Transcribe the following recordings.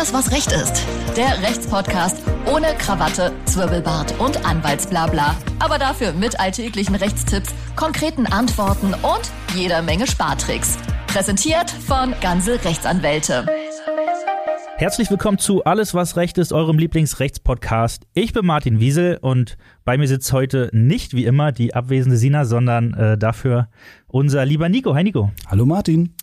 Alles, was Recht ist. Der Rechtspodcast ohne Krawatte, Zwirbelbart und Anwaltsblabla. Aber dafür mit alltäglichen Rechtstipps, konkreten Antworten und jeder Menge Spartricks. Präsentiert von Ganze Rechtsanwälte. Herzlich willkommen zu Alles, was Recht ist, eurem Lieblingsrechtspodcast. Ich bin Martin Wiesel und bei mir sitzt heute nicht wie immer die abwesende Sina, sondern äh, dafür unser lieber Nico. Hi Nico. Hallo Martin.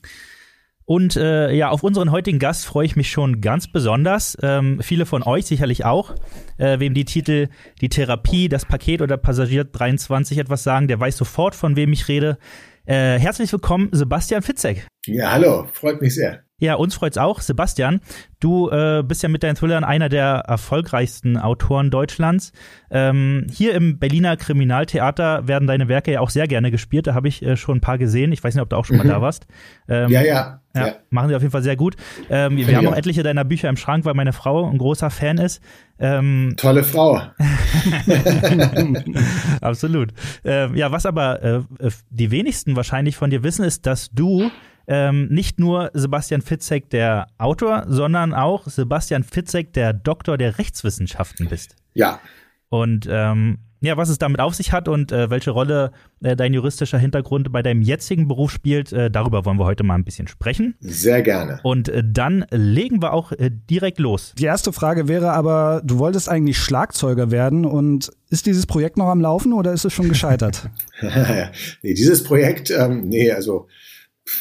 Und äh, ja, auf unseren heutigen Gast freue ich mich schon ganz besonders. Ähm, viele von euch sicherlich auch. Äh, wem die Titel Die Therapie, das Paket oder Passagier 23 etwas sagen, der weiß sofort, von wem ich rede. Äh, herzlich willkommen, Sebastian Fitzek. Ja, hallo, freut mich sehr. Ja, uns freut's auch. Sebastian, du äh, bist ja mit deinen Thrillern einer der erfolgreichsten Autoren Deutschlands. Ähm, hier im Berliner Kriminaltheater werden deine Werke ja auch sehr gerne gespielt. Da habe ich äh, schon ein paar gesehen. Ich weiß nicht, ob du auch schon mhm. mal da warst. Ähm, ja, ja, ja, Machen sie auf jeden Fall sehr gut. Ähm, wir ja. haben auch etliche deiner Bücher im Schrank, weil meine Frau ein großer Fan ist. Ähm, Tolle Frau. Absolut. Ähm, ja, was aber äh, die wenigsten wahrscheinlich von dir wissen, ist, dass du ähm, nicht nur Sebastian Fitzek der Autor, sondern auch Sebastian Fitzek der Doktor der Rechtswissenschaften bist. Ja. Und ähm, ja, was es damit auf sich hat und äh, welche Rolle äh, dein juristischer Hintergrund bei deinem jetzigen Beruf spielt, äh, darüber wollen wir heute mal ein bisschen sprechen. Sehr gerne. Und äh, dann legen wir auch äh, direkt los. Die erste Frage wäre aber, du wolltest eigentlich Schlagzeuger werden und ist dieses Projekt noch am Laufen oder ist es schon gescheitert? nee, dieses Projekt, ähm, nee, also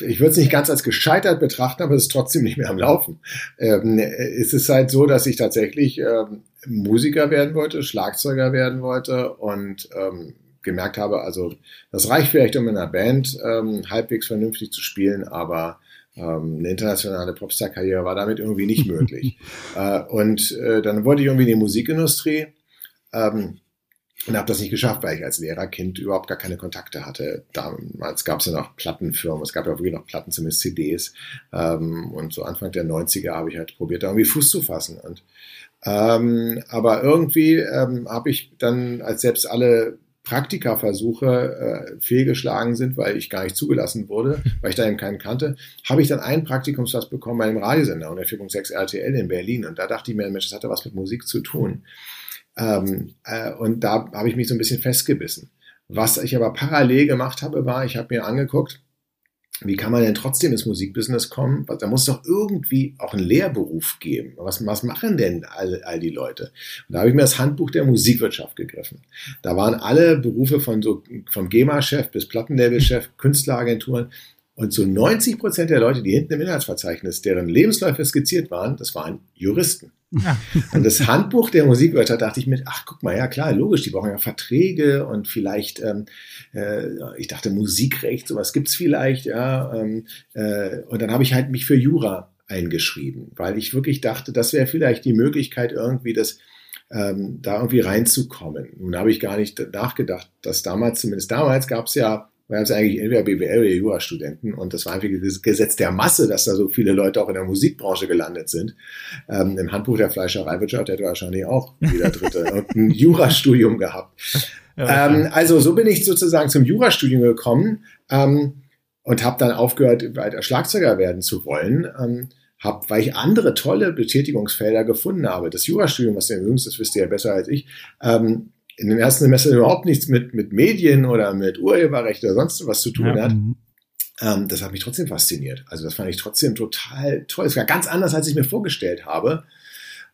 ich würde es nicht ganz als gescheitert betrachten, aber es ist trotzdem nicht mehr am Laufen. Ähm, es ist halt so, dass ich tatsächlich ähm, Musiker werden wollte, Schlagzeuger werden wollte und ähm, gemerkt habe, also das reicht vielleicht, um in einer Band ähm, halbwegs vernünftig zu spielen, aber ähm, eine internationale Popstar-Karriere war damit irgendwie nicht möglich. äh, und äh, dann wollte ich irgendwie in die Musikindustrie. Ähm, und habe das nicht geschafft, weil ich als Lehrerkind überhaupt gar keine Kontakte hatte. Damals gab es ja noch Plattenfirmen, es gab ja wirklich noch Platten, zumindest CDs. Ähm, und so Anfang der 90er habe ich halt probiert, da irgendwie Fuß zu fassen. Und, ähm, aber irgendwie ähm, habe ich dann, als selbst alle Praktikaversuche äh, fehlgeschlagen sind, weil ich gar nicht zugelassen wurde, weil ich da eben keinen kannte, habe ich dann einen Praktikumsplatz bekommen bei einem Radiosender, 104.6 RTL in Berlin. Und da dachte ich mir, Mensch, das hatte was mit Musik zu tun. Ähm, äh, und da habe ich mich so ein bisschen festgebissen. Was ich aber parallel gemacht habe, war, ich habe mir angeguckt, wie kann man denn trotzdem ins Musikbusiness kommen? Da muss doch irgendwie auch einen Lehrberuf geben. Was, was machen denn all, all die Leute? Und da habe ich mir das Handbuch der Musikwirtschaft gegriffen. Da waren alle Berufe von so, vom GEMA-Chef bis Plattenlabel-Chef, Künstleragenturen. Und so 90 Prozent der Leute, die hinten im Inhaltsverzeichnis, deren Lebensläufe skizziert waren, das waren Juristen. Ja. Und das Handbuch der Musikwörter dachte ich mir, ach guck mal, ja klar, logisch, die brauchen ja Verträge und vielleicht, ähm, äh, ich dachte Musikrecht, sowas gibt's vielleicht, ja. Ähm, äh, und dann habe ich halt mich für Jura eingeschrieben, weil ich wirklich dachte, das wäre vielleicht die Möglichkeit, irgendwie das ähm, da irgendwie reinzukommen. Nun habe ich gar nicht nachgedacht, dass damals, zumindest damals, gab es ja wir haben es eigentlich entweder BWL oder Jurastudenten und das war einfach das Gesetz der Masse, dass da so viele Leute auch in der Musikbranche gelandet sind. Ähm, Im Handbuch der Fleischereiwirtschaft hätte wahrscheinlich auch jeder Dritte ein Jurastudium gehabt. Ja, ähm, also so bin ich sozusagen zum Jurastudium gekommen ähm, und habe dann aufgehört, weiter Schlagzeuger werden zu wollen. Ähm, hab, weil ich andere tolle Betätigungsfelder gefunden habe. Das Jurastudium, was ihr jüngst, das wisst ihr ja besser als ich, ähm, in den ersten Semestern überhaupt nichts mit, mit Medien oder mit Urheberrecht oder sonst was zu tun ja. hat. Mhm. Ähm, das hat mich trotzdem fasziniert. Also das fand ich trotzdem total toll. Es war ganz anders, als ich mir vorgestellt habe.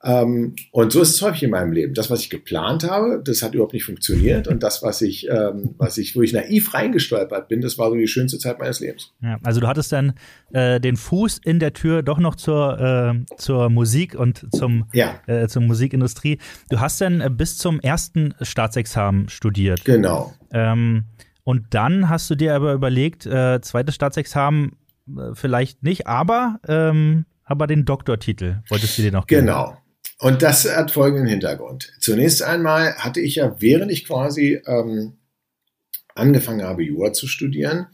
Ähm, und so ist es häufig in meinem Leben. Das, was ich geplant habe, das hat überhaupt nicht funktioniert. Und das, was ich, ähm, was ich, wo ich naiv reingestolpert bin, das war so die schönste Zeit meines Lebens. Ja, also du hattest dann äh, den Fuß in der Tür doch noch zur, äh, zur Musik und zum, ja. äh, zur Musikindustrie. Du hast dann äh, bis zum ersten Staatsexamen studiert. Genau. Ähm, und dann hast du dir aber überlegt, äh, zweites Staatsexamen äh, vielleicht nicht, aber ähm, aber den Doktortitel wolltest du dir noch geben. Genau. Und das hat folgenden Hintergrund. Zunächst einmal hatte ich ja, während ich quasi ähm, angefangen habe, Jura zu studieren,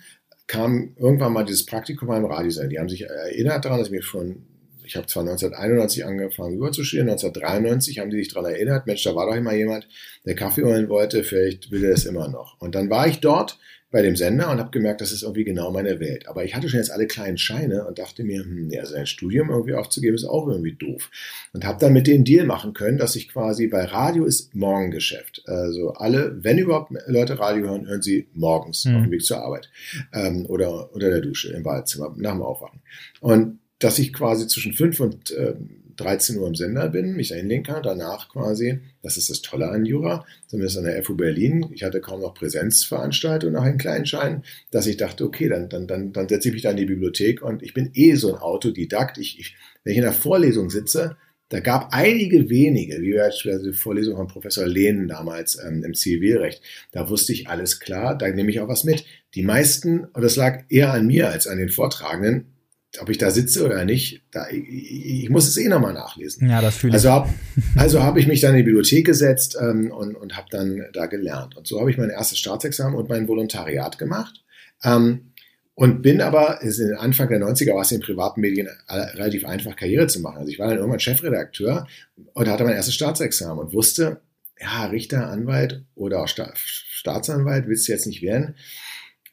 kam irgendwann mal dieses Praktikum beim Radiosender. Die haben sich erinnert daran, dass ich mir schon, ich habe zwar 1991 angefangen, Jura zu studieren, 1993 haben die sich daran erinnert, Mensch, da war doch immer jemand, der Kaffee holen wollte, vielleicht will er es immer noch. Und dann war ich dort bei dem Sender und habe gemerkt, das ist irgendwie genau meine Welt. Aber ich hatte schon jetzt alle kleinen Scheine und dachte mir, hm, ja, sein Studium irgendwie aufzugeben ist auch irgendwie doof. Und habe dann mit denen Deal machen können, dass ich quasi bei Radio ist Morgengeschäft. Also alle, wenn überhaupt Leute Radio hören, hören sie morgens mhm. auf dem Weg zur Arbeit ähm, oder unter der Dusche im Badezimmer nach dem Aufwachen. Und dass ich quasi zwischen fünf und ähm, 13 Uhr im Sender bin, mich da hinlegen kann, danach quasi, das ist das Tolle an Jura, zumindest an der FU Berlin, ich hatte kaum noch Präsenzveranstaltungen nach einem kleinen Schein, dass ich dachte, okay, dann, dann, dann, dann setze ich mich da in die Bibliothek und ich bin eh so ein Autodidakt. Ich, ich, wenn ich in der Vorlesung sitze, da gab einige wenige, wie beispielsweise die Vorlesung von Professor Lehnen damals ähm, im Zivilrecht, da wusste ich alles klar, da nehme ich auch was mit. Die meisten, und das lag eher an mir als an den Vortragenden, ob ich da sitze oder nicht, da, ich, ich muss es eh nochmal nachlesen. Ja, das fühle ich. Also habe also hab ich mich dann in die Bibliothek gesetzt ähm, und, und habe dann da gelernt. Und so habe ich mein erstes Staatsexamen und mein Volontariat gemacht. Ähm, und bin aber, ist in Anfang der 90er war es in den privaten Medien relativ einfach, Karriere zu machen. Also ich war dann irgendwann Chefredakteur und hatte mein erstes Staatsexamen und wusste, ja, Richter, Anwalt oder auch Sta Staatsanwalt willst du jetzt nicht werden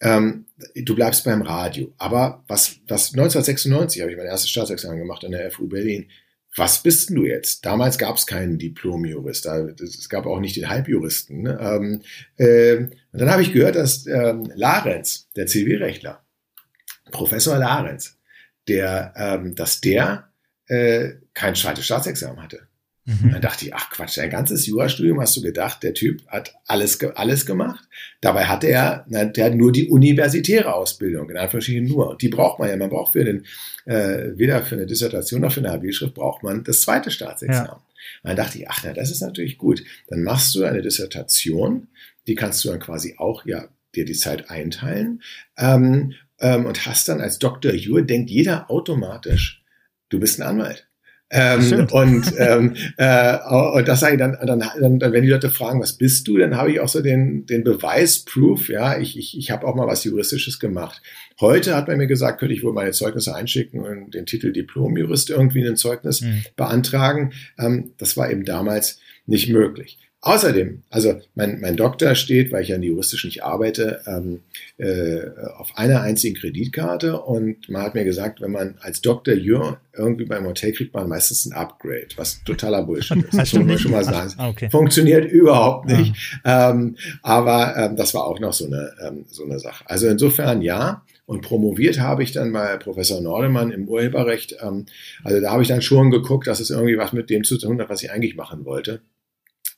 ähm, du bleibst beim Radio. Aber was, was 1996 habe ich mein erstes Staatsexamen gemacht an der FU Berlin. Was bist denn du jetzt? Damals gab es keinen Diplom-Jurist, es gab auch nicht den Halbjuristen. Ne? Ähm, äh, und dann habe ich gehört, dass ähm, Larenz, der Zivilrechtler, Professor Larenz, der, ähm, dass der äh, kein zweites Staatsexamen hatte. Mhm. Dann dachte ich, ach Quatsch, dein ganzes Jurastudium hast du gedacht, der Typ hat alles, alles gemacht. Dabei hatte er, na, der hat nur die universitäre Ausbildung, in Anführungsstrichen nur. Die braucht man ja. Man braucht für den, äh, weder für eine Dissertation noch für eine HB-Schrift braucht man das zweite Staatsexamen. Ja. dann dachte ich, ach, na, das ist natürlich gut. Dann machst du eine Dissertation, die kannst du dann quasi auch, ja, dir die Zeit einteilen, ähm, ähm, und hast dann als Dr. Jur, denkt jeder automatisch, du bist ein Anwalt. Ähm, und, ähm, äh, und das sage ich dann, dann, dann, wenn die Leute fragen, was bist du, dann habe ich auch so den, den Beweis, Proof, ja, ich, ich, ich habe auch mal was Juristisches gemacht. Heute hat man mir gesagt, könnte ich wohl meine Zeugnisse einschicken und den Titel Diplom-Jurist irgendwie in ein Zeugnis mhm. beantragen. Ähm, das war eben damals nicht möglich. Außerdem, also mein, mein Doktor steht, weil ich ja juristisch nicht arbeite, ähm, äh, auf einer einzigen Kreditkarte und man hat mir gesagt, wenn man als Dr. Jür irgendwie beim Hotel kriegt man meistens ein Upgrade, was totaler Bullshit ist. Das muss man schon mal sagen. Ach, okay. Funktioniert überhaupt nicht. Ja. Ähm, aber ähm, das war auch noch so eine, ähm, so eine Sache. Also insofern ja. Und promoviert habe ich dann bei Professor Nordemann im Urheberrecht. Ähm, also da habe ich dann schon geguckt, dass es irgendwie was mit dem zu tun hat, was ich eigentlich machen wollte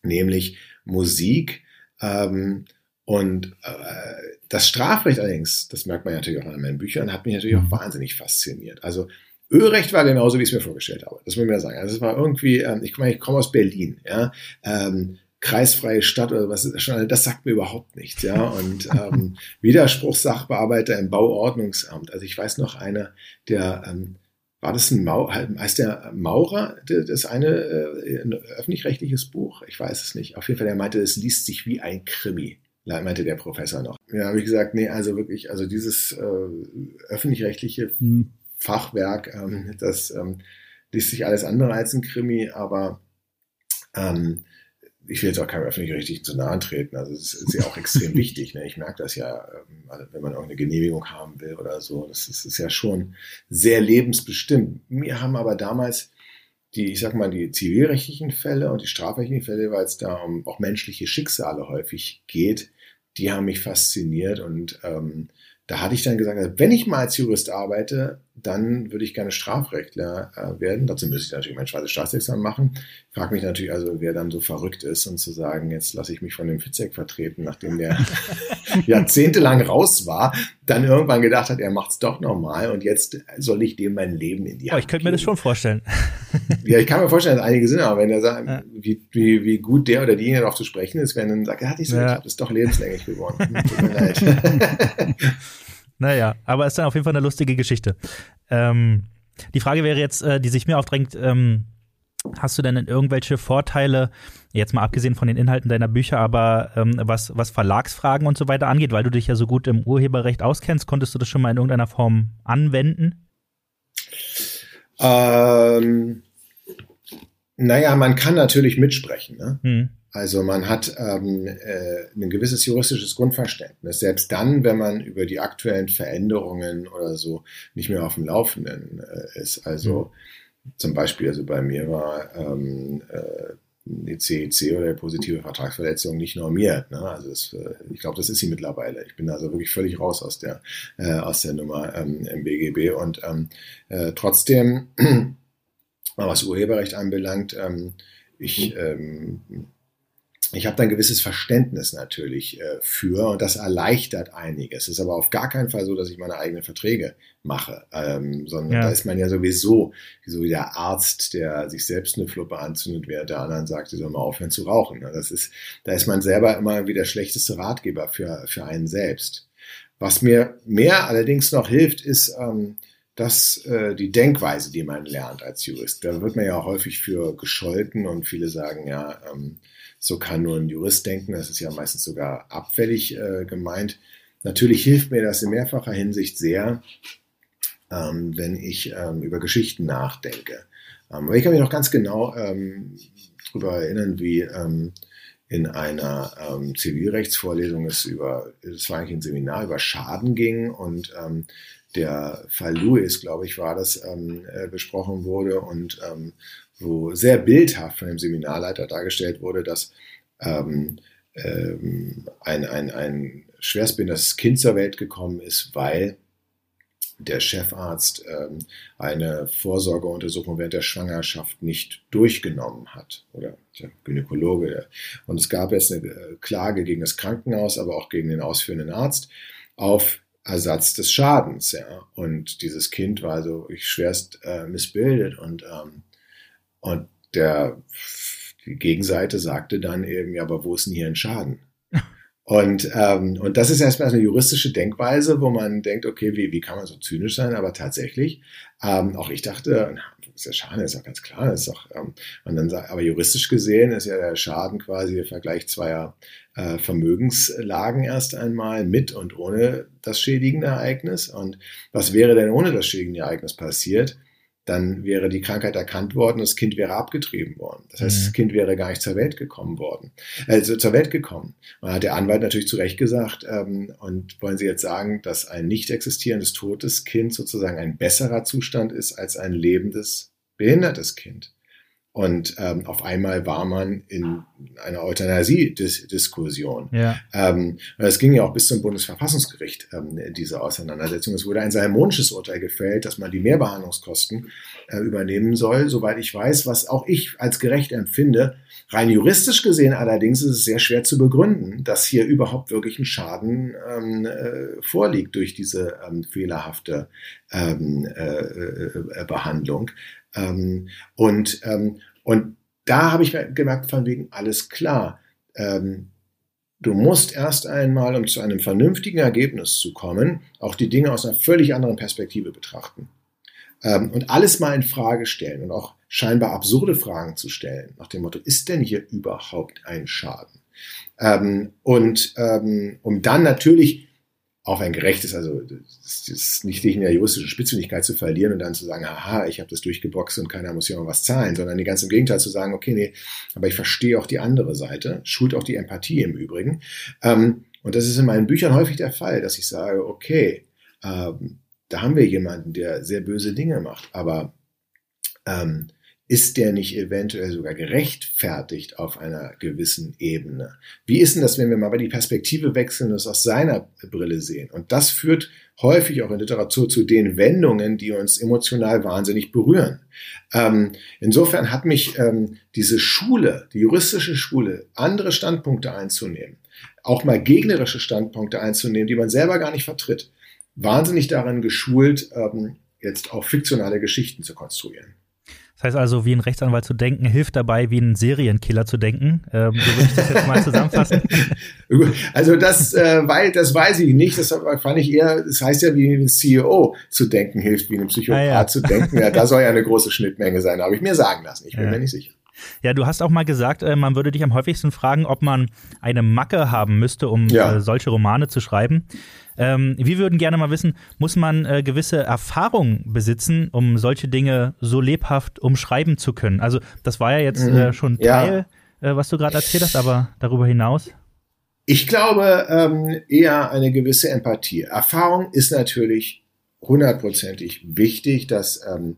nämlich Musik. Ähm, und äh, das Strafrecht allerdings, das merkt man natürlich auch an meinen Büchern, hat mich natürlich auch mhm. wahnsinnig fasziniert. Also Ölrecht war genauso, wie ich es mir vorgestellt habe. Das muss ich mir sagen. Also es war irgendwie, ähm, ich meine, ich komme aus Berlin, ja. Ähm, kreisfreie Stadt oder was ist das schon, das sagt mir überhaupt nichts, ja. Und ähm, Widerspruchssachbearbeiter im Bauordnungsamt. Also ich weiß noch einer, der ähm, war das ein Mau heißt der Maurer, das eine äh, ein öffentlich-rechtliches Buch? Ich weiß es nicht. Auf jeden Fall, er meinte, es liest sich wie ein Krimi, meinte der Professor noch. Ja, habe ich gesagt, nee, also wirklich, also dieses äh, öffentlich-rechtliche hm. Fachwerk, ähm, das ähm, liest sich alles andere als ein Krimi, aber ähm, ich will jetzt auch keinem öffentlich-rechtlichen zu nahe treten. Also es ist ja auch extrem wichtig. Ne? Ich merke das ja, ähm, wenn man irgendeine Genehmigung haben will oder so. Das ist, ist ja schon sehr lebensbestimmt. Wir haben aber damals die, ich sag mal, die zivilrechtlichen Fälle und die strafrechtlichen Fälle, weil es da um auch menschliche Schicksale häufig geht, die haben mich fasziniert und ähm, da hatte ich dann gesagt, also wenn ich mal als Jurist arbeite, dann würde ich gerne Strafrechtler äh, werden. Dazu müsste ich natürlich mein schwarzes Staatsexamen machen. Ich frage mich natürlich also, wer dann so verrückt ist und zu sagen, jetzt lasse ich mich von dem Fitzek vertreten, nachdem der jahrzehntelang raus war, dann irgendwann gedacht hat, er macht es doch nochmal und jetzt soll ich dem mein Leben in die Hand Oh, ich könnte mir das schon vorstellen. ja, ich kann mir vorstellen, dass einige sind, aber wenn er sagt, ja. wie, wie, wie gut der oder diejenige darauf zu sprechen ist, wenn er dann sagt, er hat nicht so, ja. ich habe das doch lebenslänglich geworden. Tut mir leid. Naja, aber ist dann auf jeden Fall eine lustige Geschichte. Ähm, die Frage wäre jetzt, äh, die sich mir aufdrängt, ähm, hast du denn irgendwelche Vorteile, jetzt mal abgesehen von den Inhalten deiner Bücher, aber ähm, was, was Verlagsfragen und so weiter angeht, weil du dich ja so gut im Urheberrecht auskennst, konntest du das schon mal in irgendeiner Form anwenden? Ähm, Naja, man kann natürlich mitsprechen. Ne? Hm. Also man hat ähm, äh, ein gewisses juristisches Grundverständnis, selbst dann, wenn man über die aktuellen Veränderungen oder so nicht mehr auf dem Laufenden äh, ist. Also mhm. zum Beispiel, also bei mir war ähm, äh, die CEC oder die positive Vertragsverletzung nicht normiert. Ne? Also das, äh, ich glaube, das ist sie mittlerweile. Ich bin also wirklich völlig raus aus der äh, aus der Nummer ähm, im BGB und ähm, äh, trotzdem, was Urheberrecht anbelangt, ähm, ich ähm, ich habe da ein gewisses Verständnis natürlich äh, für und das erleichtert einiges. Es ist aber auf gar keinen Fall so, dass ich meine eigenen Verträge mache, ähm, sondern ja. da ist man ja sowieso so wie der Arzt, der sich selbst eine Fluppe anzündet, während der anderen sagt, sie soll mal aufhören zu rauchen. Das ist, da ist man selber immer wie der schlechteste Ratgeber für, für einen selbst. Was mir mehr allerdings noch hilft, ist, ähm, dass äh, die Denkweise, die man lernt als Jurist, da wird man ja häufig für gescholten und viele sagen ja, ähm, so kann nur ein Jurist denken, das ist ja meistens sogar abfällig äh, gemeint. Natürlich hilft mir das in mehrfacher Hinsicht sehr, ähm, wenn ich ähm, über Geschichten nachdenke. Ähm, aber ich kann mich noch ganz genau ähm, darüber erinnern, wie ähm, in einer ähm, Zivilrechtsvorlesung es über, es war eigentlich ein Seminar über Schaden ging und ähm, der Fall Lewis, glaube ich, war das, ähm, äh, besprochen wurde und ähm, wo sehr bildhaft von dem Seminarleiter dargestellt wurde, dass ähm, ähm, ein, ein, ein schwerstbehindertes Kind zur Welt gekommen ist, weil der Chefarzt ähm, eine Vorsorgeuntersuchung während der Schwangerschaft nicht durchgenommen hat oder der Gynäkologe. Und es gab jetzt eine äh, Klage gegen das Krankenhaus, aber auch gegen den ausführenden Arzt auf Ersatz des Schadens. Ja. Und dieses Kind war also schwerst äh, missbildet und ähm, und der, die Gegenseite sagte dann eben, ja, aber wo ist denn hier ein Schaden? Und, ähm, und das ist erstmal eine juristische Denkweise, wo man denkt, okay, wie, wie kann man so zynisch sein? Aber tatsächlich, ähm, auch ich dachte, na, ist ja Schaden, ist ja ganz klar, ist doch, ähm, und dann, aber juristisch gesehen ist ja der Schaden quasi der Vergleich zweier äh, Vermögenslagen erst einmal mit und ohne das schädigende Ereignis. Und was wäre denn ohne das schädigende Ereignis passiert? Dann wäre die Krankheit erkannt worden, das Kind wäre abgetrieben worden. Das heißt, mhm. das Kind wäre gar nicht zur Welt gekommen worden, also zur Welt gekommen. Und hat der Anwalt natürlich zu Recht gesagt, ähm, und wollen Sie jetzt sagen, dass ein nicht existierendes totes Kind sozusagen ein besserer Zustand ist als ein lebendes behindertes Kind? Und ähm, auf einmal war man in einer Euthanasie-Diskussion. Ja. Ähm, das ging ja auch bis zum Bundesverfassungsgericht, ähm, diese Auseinandersetzung. Es wurde ein salmonisches Urteil gefällt, dass man die Mehrbehandlungskosten äh, übernehmen soll, soweit ich weiß, was auch ich als gerecht empfinde. Rein juristisch gesehen allerdings ist es sehr schwer zu begründen, dass hier überhaupt wirklich ein Schaden ähm, äh, vorliegt durch diese ähm, fehlerhafte ähm, äh, äh, Behandlung. Ähm, und, ähm, und da habe ich gemerkt, von wegen, alles klar. Ähm, du musst erst einmal, um zu einem vernünftigen Ergebnis zu kommen, auch die Dinge aus einer völlig anderen Perspektive betrachten. Ähm, und alles mal in Frage stellen und auch scheinbar absurde Fragen zu stellen, nach dem Motto, ist denn hier überhaupt ein Schaden? Ähm, und ähm, um dann natürlich auch ein gerechtes, also das ist nicht in der juristischen Spitzfindigkeit zu verlieren und dann zu sagen, aha, ich habe das durchgeboxt und keiner muss hier mal was zahlen, sondern ganz im Gegenteil zu sagen, okay, nee, aber ich verstehe auch die andere Seite, schult auch die Empathie im Übrigen. Ähm, und das ist in meinen Büchern häufig der Fall, dass ich sage, okay, ähm, da haben wir jemanden, der sehr böse Dinge macht, aber ähm, ist der nicht eventuell sogar gerechtfertigt auf einer gewissen Ebene? Wie ist denn das, wenn wir mal die Perspektive wechseln und es aus seiner Brille sehen? Und das führt häufig auch in Literatur zu den Wendungen, die uns emotional wahnsinnig berühren. Ähm, insofern hat mich ähm, diese Schule, die juristische Schule, andere Standpunkte einzunehmen, auch mal gegnerische Standpunkte einzunehmen, die man selber gar nicht vertritt, wahnsinnig darin geschult, ähm, jetzt auch fiktionale Geschichten zu konstruieren. Das heißt also, wie ein Rechtsanwalt zu denken, hilft dabei, wie ein Serienkiller zu denken. Ähm, so würde ich das jetzt mal zusammenfassen. Also das, äh, weil, das weiß ich nicht. Das fand ich eher, das heißt ja, wie ein CEO zu denken hilft, wie ein Psychopath ah, ja. zu denken. Ja, da soll ja eine große Schnittmenge sein, habe ich mir sagen lassen. Ich bin ja. mir nicht sicher. Ja, du hast auch mal gesagt, äh, man würde dich am häufigsten fragen, ob man eine Macke haben müsste, um Ja. äh, solche Romane zu schreiben. Ähm, wir würden gerne mal wissen, muss man äh, gewisse Erfahrung besitzen, um solche Dinge so lebhaft umschreiben zu können? Also das war ja jetzt äh, schon Mhm. Ja. Teil, äh, was du gerade erzählt hast, aber darüber hinaus. Ich glaube ähm, eher eine gewisse Empathie. Erfahrung ist natürlich hundertprozentig wichtig, dass ähm,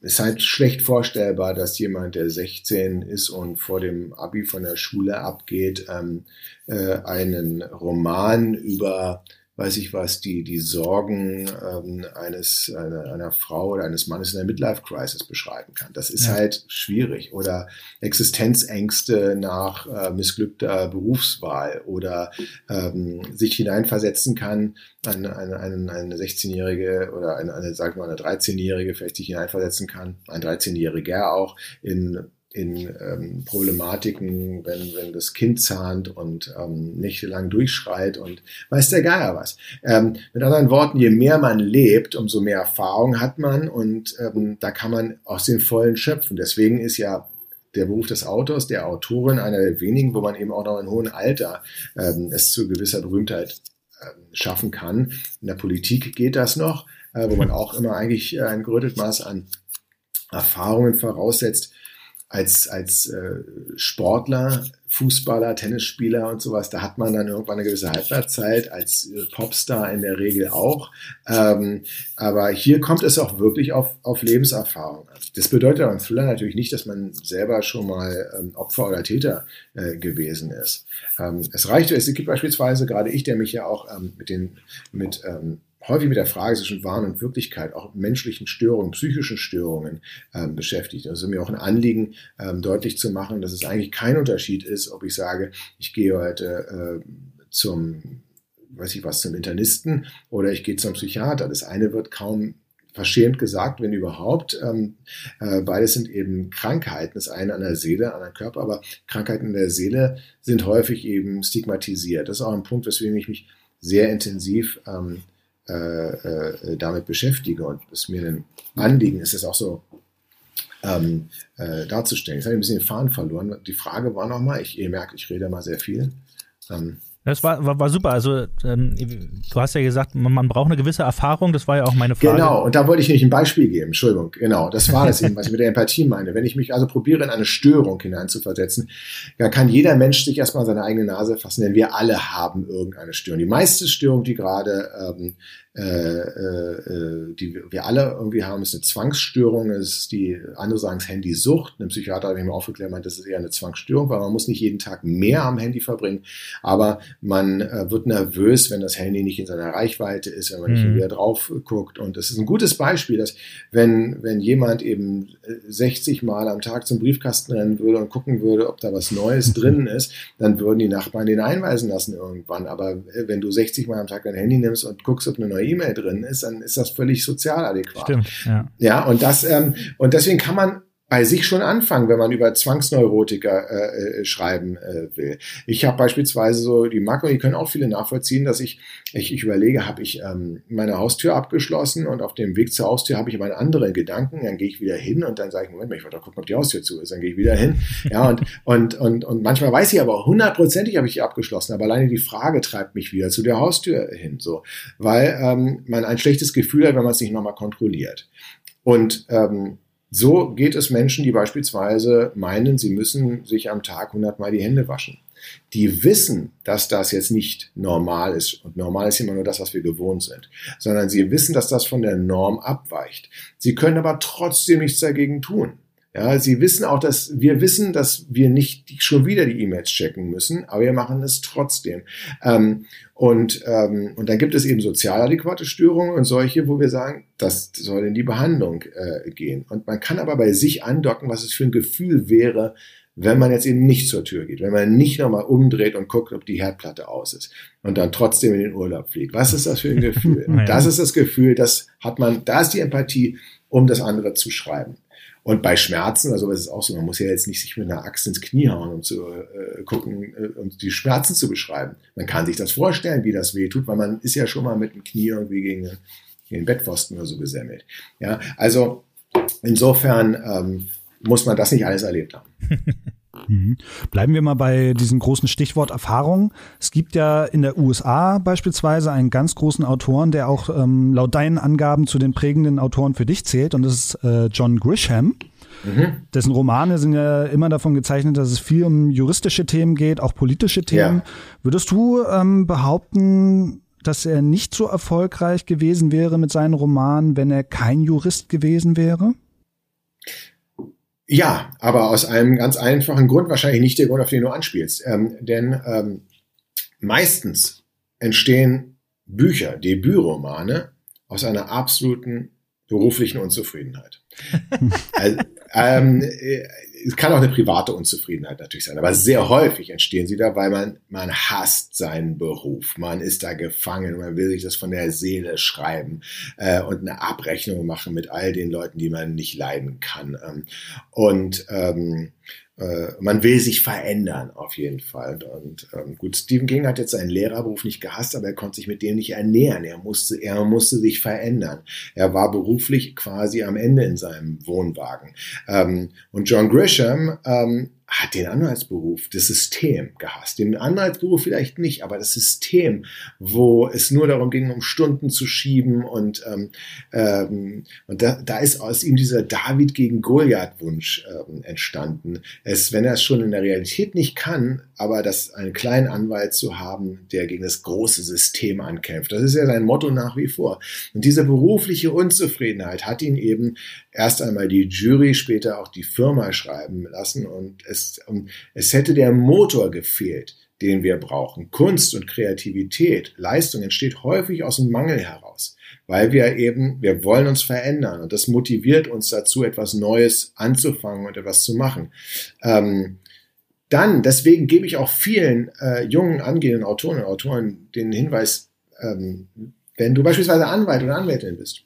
ist halt schlecht vorstellbar, dass jemand, der 16 ist und vor dem Abi von der Schule abgeht, ähm, äh, einen Roman über weiß ich was, die, die Sorgen ähm, eines, einer, einer Frau oder eines Mannes in der Midlife-Crisis beschreiben kann. Das ist Ja. halt schwierig. Oder Existenzängste nach äh, missglückter Berufswahl oder ähm, sich hineinversetzen kann, eine, eine, eine, eine 16-Jährige oder eine, eine, sagen wir mal, eine 13-Jährige vielleicht sich hineinversetzen kann, ein 13-Jähriger auch in in ähm, Problematiken, wenn, wenn das Kind zahnt und ähm, nächtelang durchschreit und weiß der Geier was. Ähm, mit anderen Worten, je mehr man lebt, umso mehr Erfahrung hat man und ähm, da kann man aus den Vollen schöpfen. Deswegen ist ja der Beruf des Autors, der Autorin, einer der wenigen, wo man eben auch noch in hohem Alter ähm, es zu gewisser Berühmtheit ähm, schaffen kann. In der Politik geht das noch, äh, wo man auch immer eigentlich ein gerüttelt Maß an Erfahrungen voraussetzt als, als äh, Sportler, Fußballer, Tennisspieler und sowas, da hat man dann irgendwann eine gewisse Halbwertszeit, als äh, Popstar in der Regel auch. Ähm, aber hier kommt es auch wirklich auf, auf Lebenserfahrung an. Das bedeutet beim Thriller natürlich nicht, dass man selber schon mal ähm, Opfer oder Täter äh, gewesen ist. Ähm, es reicht, es gibt beispielsweise gerade ich, der mich ja auch ähm, mit den, mit ähm, häufig mit der Frage zwischen Wahn und Wirklichkeit, auch menschlichen Störungen, psychischen Störungen ähm, beschäftigt. Also mir auch ein Anliegen, ähm, deutlich zu machen, dass es eigentlich kein Unterschied ist, ob ich sage, ich gehe heute äh, zum, weiß ich was, zum Internisten oder ich gehe zum Psychiater. Das eine wird kaum verschämt gesagt, wenn überhaupt. Ähm, äh, beides sind eben Krankheiten. Das eine an der Seele, an der Körper, aber Krankheiten in der Seele sind häufig eben stigmatisiert. Das ist auch ein Punkt, weswegen ich mich sehr intensiv ähm, äh, äh, damit beschäftige und es mir ein Anliegen ist, es auch so ähm, äh, darzustellen. Jetzt habe ich ein bisschen den Faden verloren. Die Frage war nochmal, ich, ihr merkt, ich rede mal sehr viel. Ähm, Das war, war, war super. Also ähm, du hast ja gesagt, man, man braucht eine gewisse Erfahrung. Das war ja auch meine Frage. Genau, und da wollte ich nicht ein Beispiel geben. Entschuldigung, genau, das war das eben, was ich mit der Empathie meine. Wenn ich mich also probiere, in eine Störung hineinzuversetzen, dann kann jeder Mensch sich erstmal seine eigene Nase fassen, denn wir alle haben irgendeine Störung. Die meiste Störung, die gerade ähm, äh, äh, die wir alle irgendwie haben, ist eine Zwangsstörung. Es ist die, andere sagen es Handysucht. Ein Psychiater habe ich mir aufgeklärt, meint, das ist eher eine Zwangsstörung, weil man muss nicht jeden Tag mehr am Handy verbringen, aber man äh, wird nervös, wenn das Handy nicht in seiner Reichweite ist, wenn man nicht Mhm. wieder drauf guckt. Und das ist ein gutes Beispiel, dass wenn, wenn jemand eben äh, 60 Mal am Tag zum Briefkasten rennen würde und gucken würde, ob da was Neues drin ist, dann würden die Nachbarn den einweisen lassen irgendwann. Aber äh, wenn du 60 Mal am Tag dein Handy nimmst und guckst, ob eine neue E-Mail drin ist, dann ist das völlig sozial adäquat. Stimmt, ja. Ja, und das ähm, und deswegen kann man bei sich schon anfangen, wenn man über Zwangsneurotiker äh, äh, schreiben äh, will. Ich habe beispielsweise so die Makro, die können auch viele nachvollziehen, dass ich, ich, ich überlege, habe ich ähm, meine Haustür abgeschlossen und auf dem Weg zur Haustür habe ich einen anderen Gedanken, dann gehe ich wieder hin und dann sage ich, Moment mal, ich wollte doch gucken, ob die Haustür zu ist, dann gehe ich wieder hin. Ja, und, und, und, und manchmal weiß ich aber hundertprozentig habe ich die abgeschlossen, aber alleine die Frage treibt mich wieder zu der Haustür hin, so, weil ähm, man ein schlechtes Gefühl hat, wenn man es nicht nochmal kontrolliert. Und ähm, so geht es Menschen, die beispielsweise meinen, sie müssen sich am Tag 100 Mal die Hände waschen. Die wissen, dass das jetzt nicht normal ist. Und normal ist immer nur das, was wir gewohnt sind. Sondern sie wissen, dass das von der Norm abweicht. Sie können aber trotzdem nichts dagegen tun. Ja, sie wissen auch, dass wir wissen, dass wir nicht schon wieder die E-Mails checken müssen, aber wir machen es trotzdem. Ähm, und, ähm, und dann gibt es eben sozial adäquate Störungen und solche, wo wir sagen, das soll in die Behandlung äh, gehen. Und man kann aber bei sich andocken, was es für ein Gefühl wäre, wenn man jetzt eben nicht zur Tür geht, wenn man nicht nochmal umdreht und guckt, ob die Herdplatte aus ist und dann trotzdem in den Urlaub fliegt. Was ist das für ein Gefühl? Das ist das Gefühl, das hat man, da ist die Empathie, um das andere zu schreiben. Und bei Schmerzen, also es ist auch so, man muss ja jetzt nicht sich mit einer Axt ins Knie hauen, um zu äh, gucken, äh, um die Schmerzen zu beschreiben. Man kann sich das vorstellen, wie das weh tut, weil man ist ja schon mal mit dem Knie irgendwie gegen den, gegen den Bettpfosten oder so gesemmelt. Ja, also insofern ähm, muss man das nicht alles erlebt haben. Mhm. Bleiben wir mal bei diesem großen Stichwort Erfahrung. Es gibt ja in der USA beispielsweise einen ganz großen Autoren, der auch ähm, laut deinen Angaben zu den prägenden Autoren für dich zählt, und das ist äh, John Grisham. Mhm. Dessen Romane sind ja immer davon gezeichnet, dass es viel um juristische Themen geht, auch politische Themen. Ja. Würdest du ähm, behaupten, dass er nicht so erfolgreich gewesen wäre mit seinen Romanen, wenn er kein Jurist gewesen wäre? Ja, aber aus einem ganz einfachen Grund, wahrscheinlich nicht der Grund, auf den du anspielst. Ähm, denn ähm, meistens entstehen Bücher, Debütromane aus einer absoluten beruflichen Unzufriedenheit. also, ähm, äh, es kann auch eine private Unzufriedenheit natürlich sein, aber sehr häufig entstehen sie da, weil man, man hasst seinen Beruf. Man ist da gefangen, man will sich das von der Seele schreiben äh, und eine Abrechnung machen mit all den Leuten, die man nicht leiden kann. Ähm, und ähm, äh, man will sich verändern, auf jeden Fall. Und ähm, gut, Stephen King hat jetzt seinen Lehrerberuf nicht gehasst, aber er konnte sich mit dem nicht ernähren. Er musste, er musste sich verändern. Er war beruflich quasi am Ende in seinem Wohnwagen. Ähm, und John Grisham ähm, hat den Anwaltsberuf, das System gehasst. Den Anwaltsberuf vielleicht nicht, aber das System, wo es nur darum ging, um Stunden zu schieben und, ähm, ähm, und da, da ist aus ihm dieser David gegen Goliath-Wunsch ähm, entstanden. Es, wenn er es schon in der Realität nicht kann, aber das einen kleinen Anwalt zu haben, der gegen das große System ankämpft. Das ist ja sein Motto nach wie vor. Und diese berufliche Unzufriedenheit hat ihn eben erst einmal die Jury, später auch die Firma schreiben lassen und es, und es hätte der Motor gefehlt, den wir brauchen. Kunst und Kreativität, Leistung entsteht häufig aus dem Mangel heraus, weil wir eben, wir wollen uns verändern und das motiviert uns dazu, etwas Neues anzufangen und etwas zu machen. Ähm, dann, deswegen gebe ich auch vielen äh, jungen, angehenden Autoren und Autoren den Hinweis, ähm, wenn du beispielsweise Anwalt oder Anwältin bist,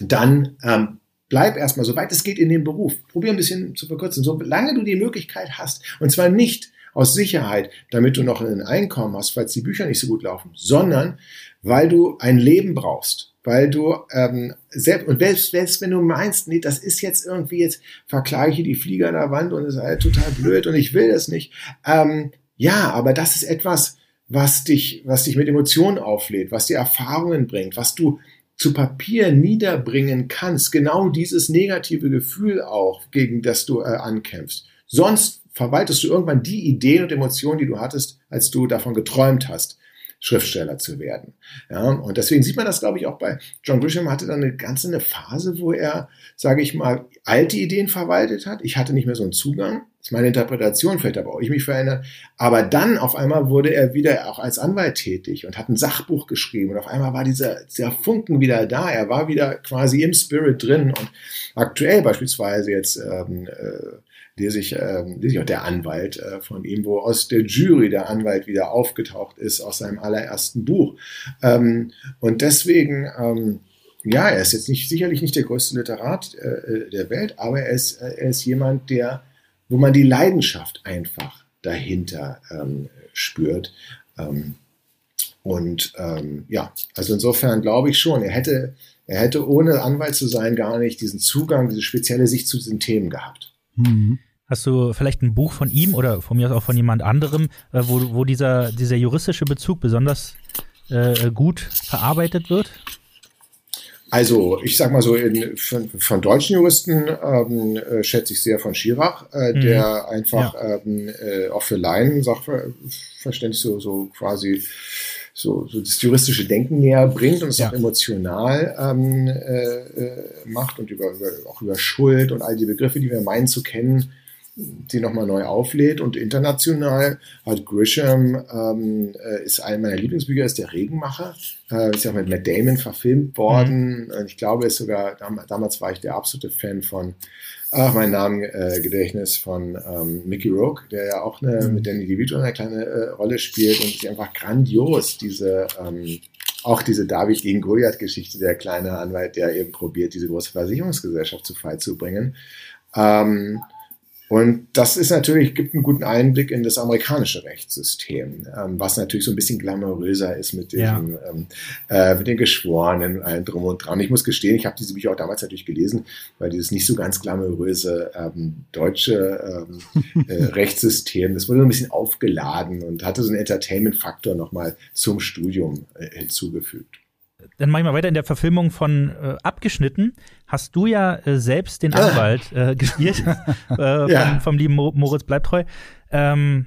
dann ähm, bleib erstmal, soweit es geht, in dem Beruf. Probier ein bisschen zu verkürzen, solange du die Möglichkeit hast. Und zwar nicht aus Sicherheit, damit du noch ein Einkommen hast, falls die Bücher nicht so gut laufen, sondern weil du ein Leben brauchst weil du ähm, selbst und selbst, selbst wenn du meinst, nee, das ist jetzt irgendwie jetzt vergleiche die Flieger an der Wand und es ist halt total blöd und ich will das nicht. Ähm, ja, aber das ist etwas, was dich, was dich mit Emotionen auflädt, was dir Erfahrungen bringt, was du zu Papier niederbringen kannst. Genau dieses negative Gefühl auch, gegen das du äh, ankämpfst. Sonst verwaltest du irgendwann die Ideen und Emotionen, die du hattest, als du davon geträumt hast. Schriftsteller zu werden. Ja, und deswegen sieht man das, glaube ich, auch bei John Grisham hatte dann eine ganze eine Phase, wo er, sage ich mal, alte Ideen verwaltet hat. Ich hatte nicht mehr so einen Zugang. Das ist meine Interpretation, vielleicht habe auch ich mich verändert. Aber dann auf einmal wurde er wieder auch als Anwalt tätig und hat ein Sachbuch geschrieben. Und auf einmal war dieser, dieser Funken wieder da. Er war wieder quasi im Spirit drin. Und aktuell beispielsweise jetzt ähm, äh, lese ich, ähm, lese ich auch der Anwalt äh, von ihm, wo aus der Jury der Anwalt wieder aufgetaucht ist aus seinem allerersten Buch. Ähm, und deswegen, ähm, ja, er ist jetzt nicht sicherlich nicht der größte Literat äh, äh der Welt, aber er ist, äh, er ist jemand, der, wo man die Leidenschaft einfach dahinter ähm, spürt. Ähm, und ähm, ja, also insofern glaube ich schon, er hätte, er hätte ohne Anwalt zu sein gar nicht diesen Zugang, diese spezielle Sicht zu diesen Themen gehabt. Mhm. Hast du vielleicht ein Buch von ihm oder von mir aus auch von jemand anderem, äh, wo, wo dieser, dieser juristische Bezug besonders äh, gut verarbeitet wird? Also, ich sag mal so, in, von, von deutschen Juristen ähm, äh, schätze ich sehr von Schirach, äh, mhm. der einfach ja. ähm, äh, auch für Laien Sachverständnis so, so quasi so, so das juristische Denken näher bringt und es ja. auch emotional ähm, äh, äh, macht und über, über, auch über Schuld und all die Begriffe, die wir meinen zu kennen, die nochmal neu auflädt. Und international hat Grisham, ähm, äh, ist einer meiner Lieblingsbücher, ist der Regenmacher. Äh, ist ja auch mit Matt Damon verfilmt worden. Mhm. Ich glaube, ist sogar, damals war ich der absolute Fan von ach, mein Namengedächtnis äh, von ähm, Mickey Rourke, der ja auch eine, mhm. mit Danny DeVito eine kleine äh, Rolle spielt und ist einfach grandios, diese, ähm, auch diese David gegen Goliath-Geschichte, der kleine Anwalt, der eben probiert, diese große Versicherungsgesellschaft zu Fall zu bringen. Ähm, Und das ist natürlich, gibt einen guten Einblick in das amerikanische Rechtssystem, ähm, was natürlich so ein bisschen glamouröser ist mit, diesem, ja. ähm, äh, mit den Geschworenen und allem drum und dran. Ich muss gestehen, ich habe diese Bücher auch damals natürlich gelesen, weil dieses nicht so ganz glamouröse ähm, deutsche ähm, äh, Rechtssystem, das wurde so ein bisschen aufgeladen und hatte so einen Entertainment-Faktor nochmal zum Studium äh, hinzugefügt dann mache ich mal weiter in der Verfilmung von äh, Abgeschnitten. Hast du ja äh, selbst den Anwalt äh, gespielt äh, ja. vom, vom, lieben Mo Moritz Bleibtreu. Ähm,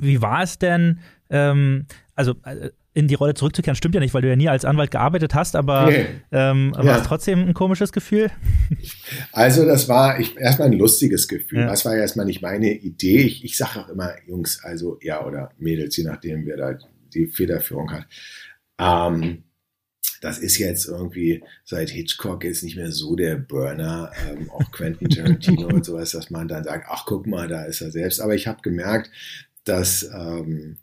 wie war es denn, ähm, also äh, in die Rolle zurückzukehren, stimmt ja nicht, weil du ja nie als Anwalt gearbeitet hast, aber nee. ähm, war ja. es trotzdem ein komisches Gefühl? Also das war ich, erstmal ein lustiges Gefühl. Ja. Das war ja erstmal nicht meine Idee. Ich, ich sage auch immer Jungs, also ja oder Mädels, je nachdem, wer da die Federführung hat. Ähm, das ist jetzt irgendwie seit Hitchcock jetzt nicht mehr so der Burner, ähm, auch Quentin Tarantino und sowas, dass man dann sagt, ach guck mal, da ist er selbst. Aber ich habe gemerkt, dass ähm,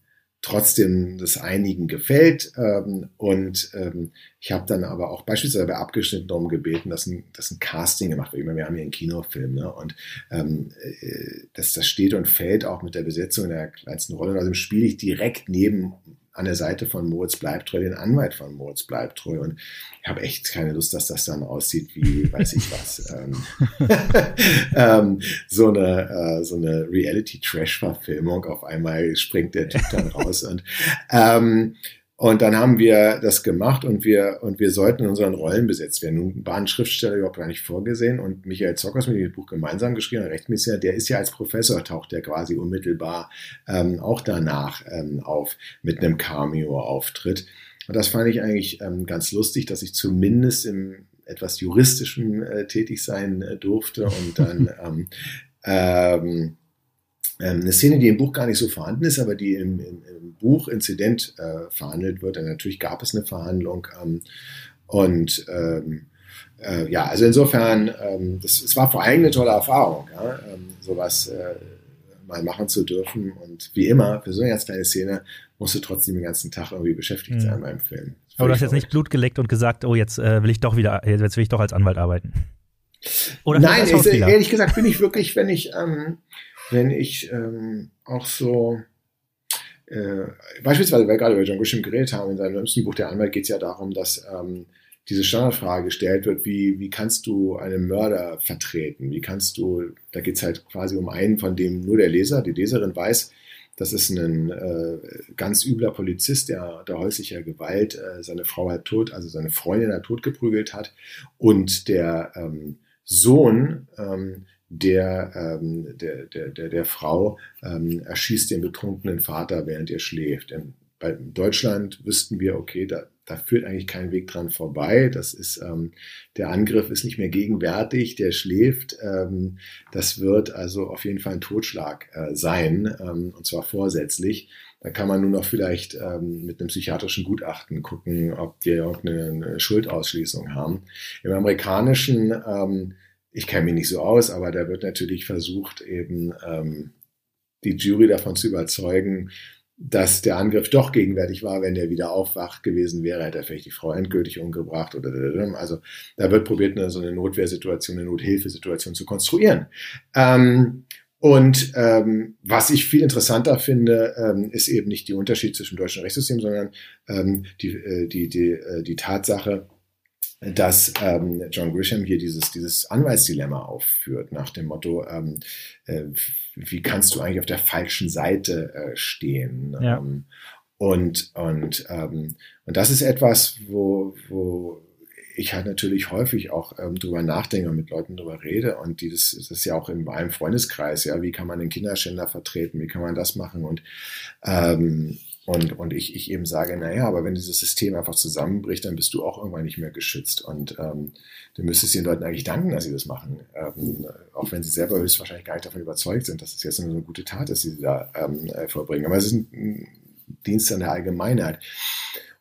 trotzdem das einigen gefällt ähm, und ähm, ich habe dann aber auch beispielsweise bei abgeschnitten darum gebeten, dass ein, dass ein Casting gemacht wird. Wir haben hier einen Kinofilm ne? und ähm, äh, das, das steht und fällt auch mit der Besetzung der kleinsten Rolle. Also spiele ich direkt neben an der Seite von Moritz Bleibtreu, den Anwalt von Moritz Bleibtreu. Und ich habe echt keine Lust, dass das dann aussieht wie, weiß ich was, ähm, ähm, so eine, äh, so eine Reality-Trash-Verfilmung. Auf einmal springt der Typ dann raus. Und ähm, und dann haben wir das gemacht und wir, und wir sollten in unseren Rollen besetzt werden. Nun war ein Schriftsteller überhaupt gar nicht vorgesehen und Michael Zockers mit dem Buch gemeinsam geschrieben, ein Rechtsmediziner, der ist ja als Professor, taucht der quasi unmittelbar ähm, auch danach ähm, auf mit einem Cameo-Auftritt. Und das fand ich eigentlich ähm, ganz lustig, dass ich zumindest im etwas juristischen äh, tätig sein äh, durfte und dann ähm, ähm, eine Szene, die im Buch gar nicht so vorhanden ist, aber die im, im, im Buch Inzident äh, verhandelt wird. Und natürlich gab es eine Verhandlung. Ähm, und ähm, äh, ja, also insofern, ähm, das, es war vor allem eine tolle Erfahrung, ja, ähm, sowas äh, mal machen zu dürfen. Und wie immer, für so eine ganz kleine Szene musst du trotzdem den ganzen Tag irgendwie beschäftigt sein mhm. beim Film. Aber du hast jetzt nicht Blut geleckt und gesagt, oh, jetzt äh, will ich doch wieder, jetzt will ich doch als Anwalt arbeiten. Oder Nein, ich, ehrlich gesagt bin ich wirklich, wenn ich ähm, wenn ich ähm, auch so äh, beispielsweise, weil wir gerade über John Grisham geredet haben, in seinem jüngsten Buch Der Anwalt geht es ja darum, dass ähm, diese Standardfrage gestellt wird, wie, wie kannst du einen Mörder vertreten? Wie kannst du, da geht es halt quasi um einen, von dem nur der Leser, die Leserin weiß, das ist ein äh, ganz übler Polizist, der der häuslicher Gewalt äh, seine Frau hat tot, also seine Freundin hat tot geprügelt hat und der ähm, Sohn ähm, der, ähm, der, der, der, der Frau ähm, erschießt den betrunkenen Vater, während er schläft. In, bei Deutschland wüssten wir, okay, da, da führt eigentlich kein Weg dran vorbei. Das ist, ähm, der Angriff ist nicht mehr gegenwärtig, der schläft. Ähm, das wird also auf jeden Fall ein Totschlag äh, sein, ähm, und zwar vorsätzlich. Da kann man nur noch vielleicht ähm, mit einem psychiatrischen Gutachten gucken, ob wir irgendeine Schuldausschließung haben. Im amerikanischen ähm, ich kenne mich nicht so aus, aber da wird natürlich versucht, eben ähm, die Jury davon zu überzeugen, dass der Angriff doch gegenwärtig war, wenn der wieder aufwacht gewesen wäre, hätte er vielleicht die Frau endgültig umgebracht oder also da wird probiert, eine, so eine Notwehrsituation, eine Nothilfesituation zu konstruieren. Ähm, und ähm, was ich viel interessanter finde, ähm, ist eben nicht der Unterschied zwischen deutschen Rechtssystem, sondern ähm, die, äh, die, die, äh, die Tatsache, dass ähm, John Grisham hier dieses, dieses Anwaltsdilemma aufführt, nach dem Motto, ähm, äh, wie kannst du eigentlich auf der falschen Seite äh, stehen? Ja. Ähm, und, und, ähm, und das ist etwas, wo, wo ich halt natürlich häufig auch ähm, drüber nachdenke und mit Leuten drüber rede und die, das, das ist ja auch in meinem Freundeskreis, ja, wie kann man den Kinderschänder vertreten, wie kann man das machen und ähm, und, und ich, ich eben sage, naja, aber wenn dieses System einfach zusammenbricht, dann bist du auch irgendwann nicht mehr geschützt. Und ähm, du müsstest den Leuten eigentlich danken, dass sie das machen. Ähm, auch wenn sie selber höchstwahrscheinlich gar nicht davon überzeugt sind, dass es jetzt eine gute Tat ist, die sie da ähm, äh, vollbringen. Aber es ist ein Dienst an der Allgemeinheit.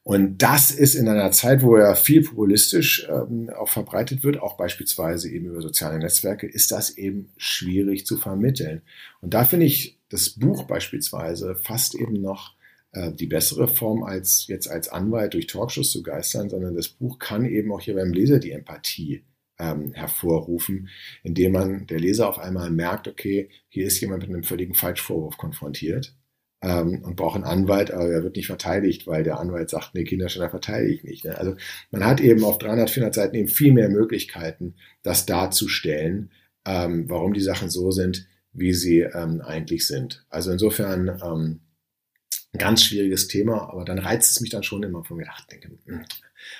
Und das ist in einer Zeit, wo ja viel populistisch ähm, auch verbreitet wird, auch beispielsweise eben über soziale Netzwerke, ist das eben schwierig zu vermitteln. Und da finde ich das Buch beispielsweise fast eben noch äh, die bessere Form, als jetzt als Anwalt durch Talkshows zu geistern, sondern das Buch kann eben auch hier beim Leser die Empathie ähm, hervorrufen, indem man der Leser auf einmal merkt, okay, hier ist jemand mit einem völligen Falschvorwurf konfrontiert ähm, und braucht einen Anwalt, aber er wird nicht verteidigt, weil der Anwalt sagt, nee, Kinderschänder verteidige ich nicht. Ne? Also man hat eben auf 300, 400 Seiten eben viel mehr Möglichkeiten, das darzustellen, ähm, warum die Sachen so sind, wie sie ähm, eigentlich sind. Also insofern ähm, ein ganz schwieriges Thema, aber dann reizt es mich dann schon immer von mir, ach, denke, hm,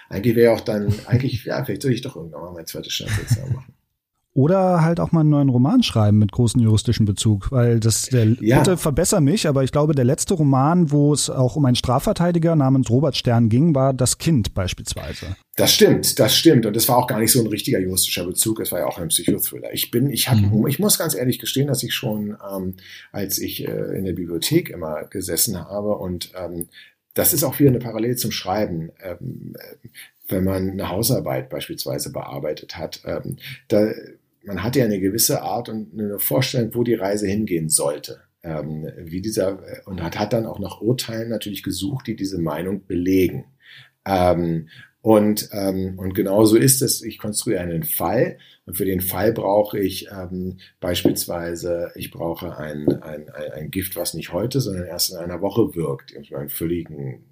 eigentlich wäre auch dann, eigentlich, ja, vielleicht soll ich doch irgendwann mal mein zweites Staatsexamen machen. Oder halt auch mal einen neuen Roman schreiben mit großem juristischen Bezug, weil das der ja. bitte verbessere mich, aber ich glaube, der letzte Roman, wo es auch um einen Strafverteidiger namens Robert Stern ging, war Das Kind beispielsweise. Das stimmt, das stimmt und es war auch gar nicht so ein richtiger juristischer Bezug, es war ja auch ein Psychothriller. Ich bin, ich habe, mhm. ich muss ganz ehrlich gestehen, dass ich schon, ähm, als ich äh, in der Bibliothek immer gesessen habe und ähm, das ist auch wieder eine Parallele zum Schreiben. Ähm, äh, wenn man eine Hausarbeit beispielsweise bearbeitet hat, ähm, da man hatte ja eine gewisse Art und eine Vorstellung, wo die Reise hingehen sollte. Ähm, wie dieser, und hat, hat dann auch nach Urteilen natürlich gesucht, die diese Meinung belegen. Ähm, und, ähm, und genau so ist es. Ich konstruiere einen Fall und für den Fall brauche ich ähm, beispielsweise, ich brauche ein, ein, ein, Gift, was nicht heute, sondern erst in einer Woche wirkt. Um einen völligen,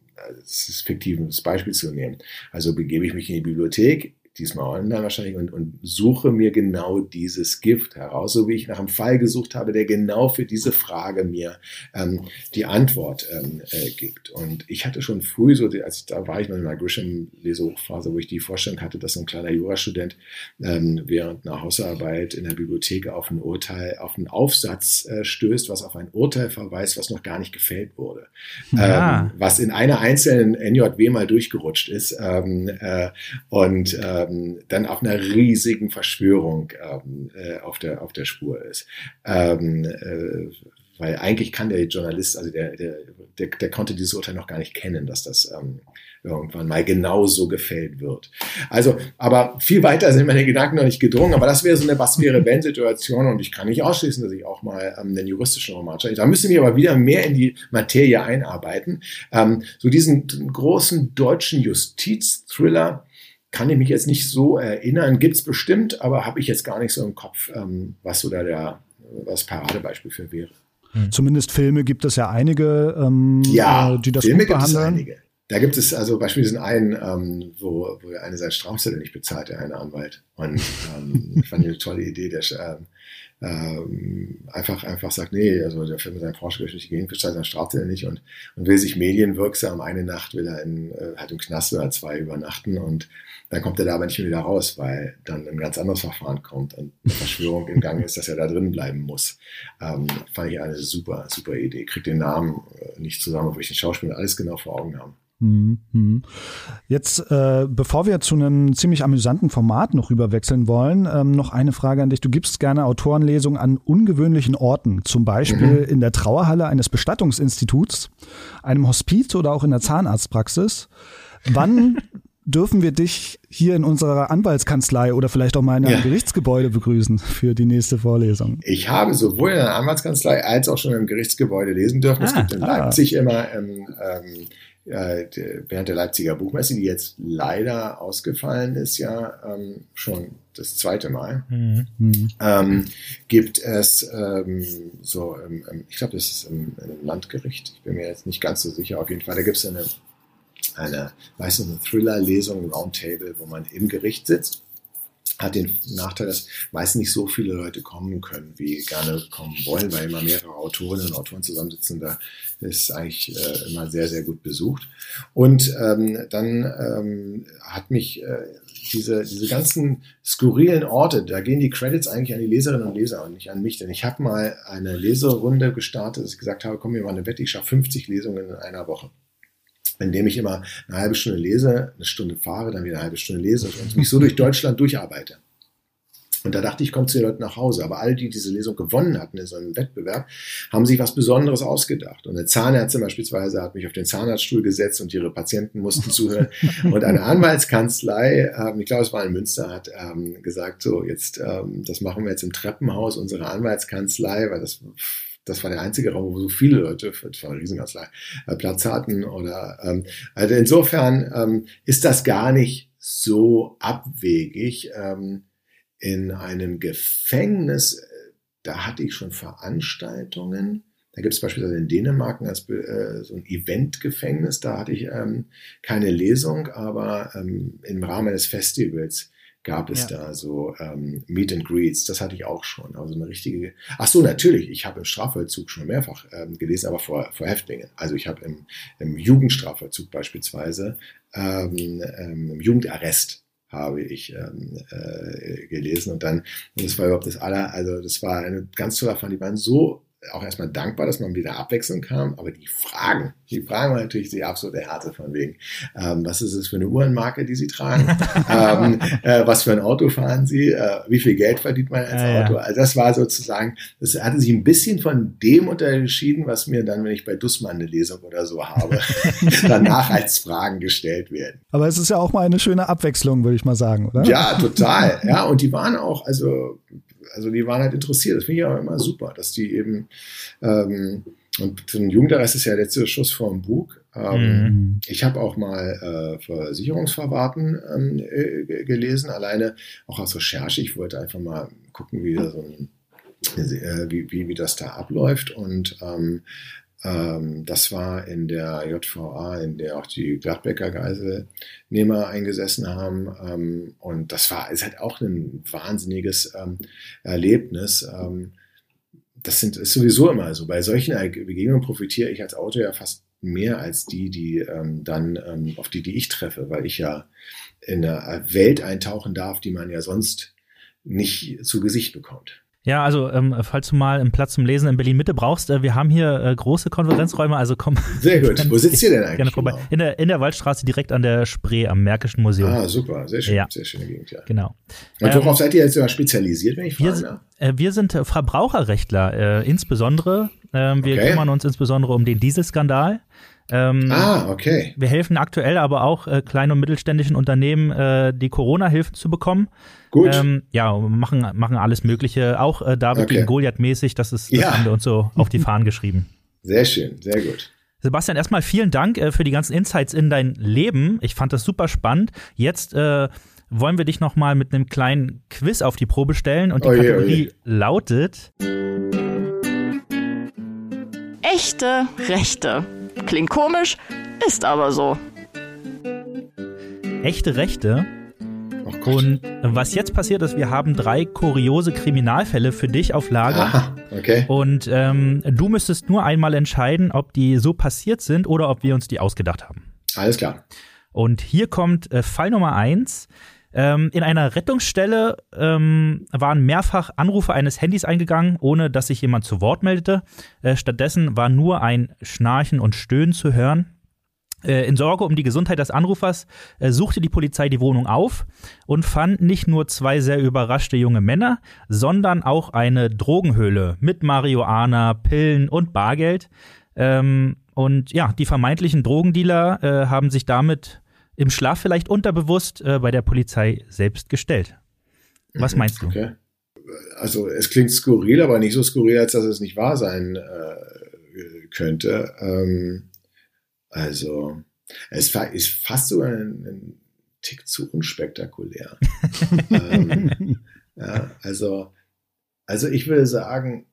ist fiktives Beispiel zu nehmen. Also begebe ich mich in die Bibliothek, diesmal online wahrscheinlich, und, und suche mir genau dieses Gift heraus, so wie ich nach einem Fall gesucht habe, der genau für diese Frage mir ähm, die Antwort ähm, äh, gibt. Und ich hatte schon früh, so als ich, da war ich noch in meiner Grisham-Lesehochphase, wo ich die Vorstellung hatte, dass so ein kleiner Jurastudent ähm, während einer Hausarbeit in der Bibliothek auf ein Urteil, auf einen Aufsatz äh, stößt, was auf ein Urteil verweist, was noch gar nicht gefällt wurde. Ja. Ähm, was in einer einzelnen NJW mal durchgerutscht ist. Ähm, äh, und äh, ähm, dann auf einer riesigen Verschwörung ähm, äh, auf, der, auf der Spur ist. Ähm, äh, weil eigentlich kann der Journalist, also der, der, der, der konnte dieses Urteil noch gar nicht kennen, dass das ähm, irgendwann mal genauso gefällt wird. Also, aber viel weiter sind meine Gedanken noch nicht gedrungen, aber das wäre so eine Was wäre wenn Situation und ich kann nicht ausschließen, dass ich auch mal ähm, einen juristischen Roman schreibe. Da müsste ich aber wieder mehr in die Materie einarbeiten. Ähm, so diesen großen deutschen Justizthriller, kann ich mich jetzt nicht so erinnern, gibt's bestimmt, aber habe ich jetzt gar nicht so im Kopf, ähm, was so da der was Paradebeispiel für wäre. Hm. Zumindest Filme gibt es ja einige, ähm, ja, äh, die das Filme gut behandeln. Gibt es einige. Da gibt es also beispielsweise einen, ähm, wo, wo er eine seine Strafzettel nicht bezahlt, der eine Anwalt. Und ähm, fand ich eine tolle Idee, der ähm, ähm, einfach, einfach sagt, nee, also der Film ist ein forschungsgeschichtliche Gegenverstand, dann straft er nicht und, und will sich medienwirksam eine Nacht, will er in, äh, halt im Knast oder zwei übernachten und dann kommt er da aber nicht mehr wieder raus, weil dann ein ganz anderes Verfahren kommt und eine Verschwörung im Gang ist, dass er da drin bleiben muss. Ähm, fand ich eine super, super Idee. Kriegt den Namen äh, nicht zusammen, wo ich den Schauspieler alles genau vor Augen habe. Mhm. Jetzt, äh, bevor wir zu einem ziemlich amüsanten Format noch rüberwechseln wollen, ähm, noch eine Frage an dich. Du gibst gerne Autorenlesungen an ungewöhnlichen Orten, zum Beispiel mhm. in der Trauerhalle eines Bestattungsinstituts, einem Hospiz oder auch in der Zahnarztpraxis. Wann dürfen wir dich hier in unserer Anwaltskanzlei oder vielleicht auch mal in einem ja. Gerichtsgebäude begrüßen für die nächste Vorlesung? Ich habe sowohl in der Anwaltskanzlei als auch schon im Gerichtsgebäude lesen dürfen. Ah, es gibt in ah. Leipzig immer ähm, äh, während der Leipziger Buchmesse, die jetzt leider ausgefallen ist, ja ähm, schon das zweite Mal, mhm. ähm, gibt es ähm, so, ich glaube, das ist im, im, Landgericht, ich bin mir jetzt nicht ganz so sicher, auf jeden Fall, da gibt es eine, eine, weißt du, eine Thriller-Lesung, Roundtable, wo man im Gericht sitzt hat den Nachteil, dass meist nicht so viele Leute kommen können, wie gerne kommen wollen, weil immer mehrere Autorinnen und Autoren zusammensitzen. Da ist eigentlich äh, immer sehr, sehr gut besucht. Und ähm, dann ähm, hat mich äh, diese, diese ganzen skurrilen Orte, da gehen die Credits eigentlich an die Leserinnen und Leser und nicht an mich. Denn ich habe mal eine Leserunde gestartet, dass ich gesagt habe, komm, wir machen eine Wette, ich schaffe 50 Lesungen in einer Woche indem ich immer eine halbe Stunde lese, eine Stunde fahre, dann wieder eine halbe Stunde lese und mich so durch Deutschland durcharbeite. Und da dachte ich, kommt zu den Leuten nach Hause. Aber alle, die diese Lesung gewonnen hatten in so einem Wettbewerb, haben sich was Besonderes ausgedacht. Und eine Zahnärztin beispielsweise hat mich auf den Zahnarztstuhl gesetzt und ihre Patienten mussten zuhören. Und eine Anwaltskanzlei, ähm, ich glaube, es war in Münster, hat ähm, gesagt, so jetzt, ähm, das machen wir jetzt im Treppenhaus unserer Anwaltskanzlei, weil das das war der einzige Raum, wo so viele Leute, das war eine Riesenkanzlei, äh, Platz hatten. Oder ähm, also insofern ähm, ist das gar nicht so abwegig. Ähm, in einem Gefängnis, da hatte ich schon Veranstaltungen. Da gibt es beispielsweise in Dänemark als, äh, so ein Eventgefängnis. Da hatte ich ähm, keine Lesung, aber ähm, im Rahmen eines Festivals gab es ja. da so ähm, Meet and Greets. Das hatte ich auch schon. Also eine richtige. Ach so, natürlich. Ich habe im Strafvollzug schon mehrfach ähm, gelesen, aber vor, vor Häftlingen. Also ich habe im, im Jugendstrafvollzug beispielsweise ähm, ähm, im Jugendarrest habe ich ähm, äh, gelesen und dann, und das war überhaupt das aller, also das war eine ganz tolle Erfahrung, die waren so auch erstmal dankbar, dass man wieder abwechseln kam, aber die Fragen, die Fragen waren natürlich die absolute Härte von wegen, ähm, was ist es für eine Uhrenmarke, die Sie tragen, ähm, äh, was für ein Auto fahren Sie, äh, wie viel Geld verdient man als ja, Auto, also das war sozusagen, das hatte sich ein bisschen von dem unterschieden, was mir dann, wenn ich bei Dussmann eine Lesung oder so habe, danach als Fragen gestellt werden. Aber es ist ja auch mal eine schöne Abwechslung, würde ich mal sagen, oder? Ja, total, ja, und die waren auch, also also die waren halt interessiert. Das finde ich auch immer super, dass die eben, ähm, und so ein Jugendarrest ist ja der letzte Schuss vor dem Bug. Ähm, mhm. Ich habe auch mal äh, Versicherungsverwarten ähm, äh, gelesen, alleine auch aus Recherche. Ich wollte einfach mal gucken, wie, so ein, äh, wie, wie, wie das da abläuft. Und ähm, ähm, das war in der JVA, in der auch die Gladbecker Geiselnehmer eingesessen haben. Ähm, und das war, ist halt auch ein wahnsinniges ähm, Erlebnis. Ähm, das sind, ist sowieso immer so. Bei solchen Begegnungen profitiere ich als Autor ja fast mehr als die, die ähm, dann, ähm, auf die, die ich treffe, weil ich ja in eine Welt eintauchen darf, die man ja sonst nicht zu Gesicht bekommt. Ja, also ähm, falls du mal einen Platz zum Lesen in Berlin Mitte brauchst, äh, wir haben hier äh, große Konferenzräume, also komm. Sehr gut. Wo sitzt ihr denn eigentlich? Gerne vorbei. Genau? In der in der Waldstraße direkt an der Spree am Märkischen Museum. Ah, super, sehr schön, ja. sehr schöne Gegend, ja. Genau. Und worauf ähm, seid ihr jetzt spezialisiert, wenn ich fragen wir, äh, wir sind äh, Verbraucherrechtler, äh, insbesondere. Ähm, wir okay. kümmern uns insbesondere um den Dieselskandal. Ähm, ah, okay. Wir helfen aktuell aber auch äh, kleinen und mittelständischen Unternehmen, äh, die Corona-Hilfen zu bekommen. Gut. Ähm, ja, machen, machen alles Mögliche, auch äh, David okay. gegen Goliath mäßig, das ist, das ja. haben wir uns so auf die Fahnen geschrieben. Sehr schön, sehr gut. Sebastian, erstmal vielen Dank äh, für die ganzen Insights in dein Leben. Ich fand das super spannend. Jetzt äh, wollen wir dich nochmal mit einem kleinen Quiz auf die Probe stellen und die oje, Kategorie oje. lautet Echte Rechte. Klingt komisch, ist aber so. Echte Rechte. Und was jetzt passiert ist, wir haben drei kuriose Kriminalfälle für dich auf Lager. Aha, okay. Und ähm, du müsstest nur einmal entscheiden, ob die so passiert sind oder ob wir uns die ausgedacht haben. Alles klar. Und hier kommt äh, Fall Nummer eins. Ähm, in einer Rettungsstelle ähm, waren mehrfach Anrufe eines Handys eingegangen, ohne dass sich jemand zu Wort meldete. Äh, stattdessen war nur ein Schnarchen und Stöhnen zu hören. Äh, in Sorge um die Gesundheit des Anrufers äh, suchte die Polizei die Wohnung auf und fand nicht nur zwei sehr überraschte junge Männer, sondern auch eine Drogenhöhle mit Marihuana, Pillen und Bargeld. Ähm, und ja, die vermeintlichen Drogendealer äh, haben sich damit im Schlaf vielleicht unterbewusst äh, bei der Polizei selbst gestellt. Was mhm, meinst du? Okay. Also es klingt skurril, aber nicht so skurril, als dass es nicht wahr sein äh, könnte. Ähm, also es ist fast sogar ein, ein Tick zu unspektakulär. ähm, ja, also, also ich würde sagen,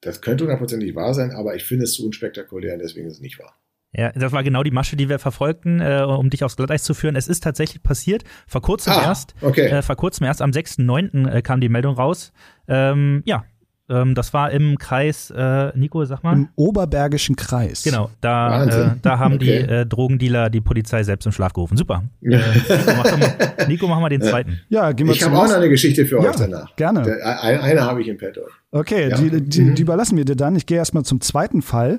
das könnte hundertprozentig wahr sein, aber ich finde es zu unspektakulär und deswegen ist es nicht wahr. Ja, das war genau die Masche, die wir verfolgten, äh, um dich aufs Glatteis zu führen. Es ist tatsächlich passiert, vor kurzem ah, erst. Okay. Äh, vor kurzem erst, am 6.9. Äh, kam die Meldung raus. Ähm, ja, ähm, das war im Kreis, äh, Nico, sag mal. Im Oberbergischen Kreis. Genau, da, äh, da haben okay. die äh, Drogendealer die Polizei selbst im Schlaf gerufen. Super. Äh, Nico, mach mal, Nico, mach mal den zweiten. Ja, gehen wir Ich habe auch noch eine Geschichte für ja, euch danach. Gerne. Der, eine, eine habe ich im Petto. Okay, ja. die, die, die überlassen wir dir dann. Ich gehe erstmal zum zweiten Fall.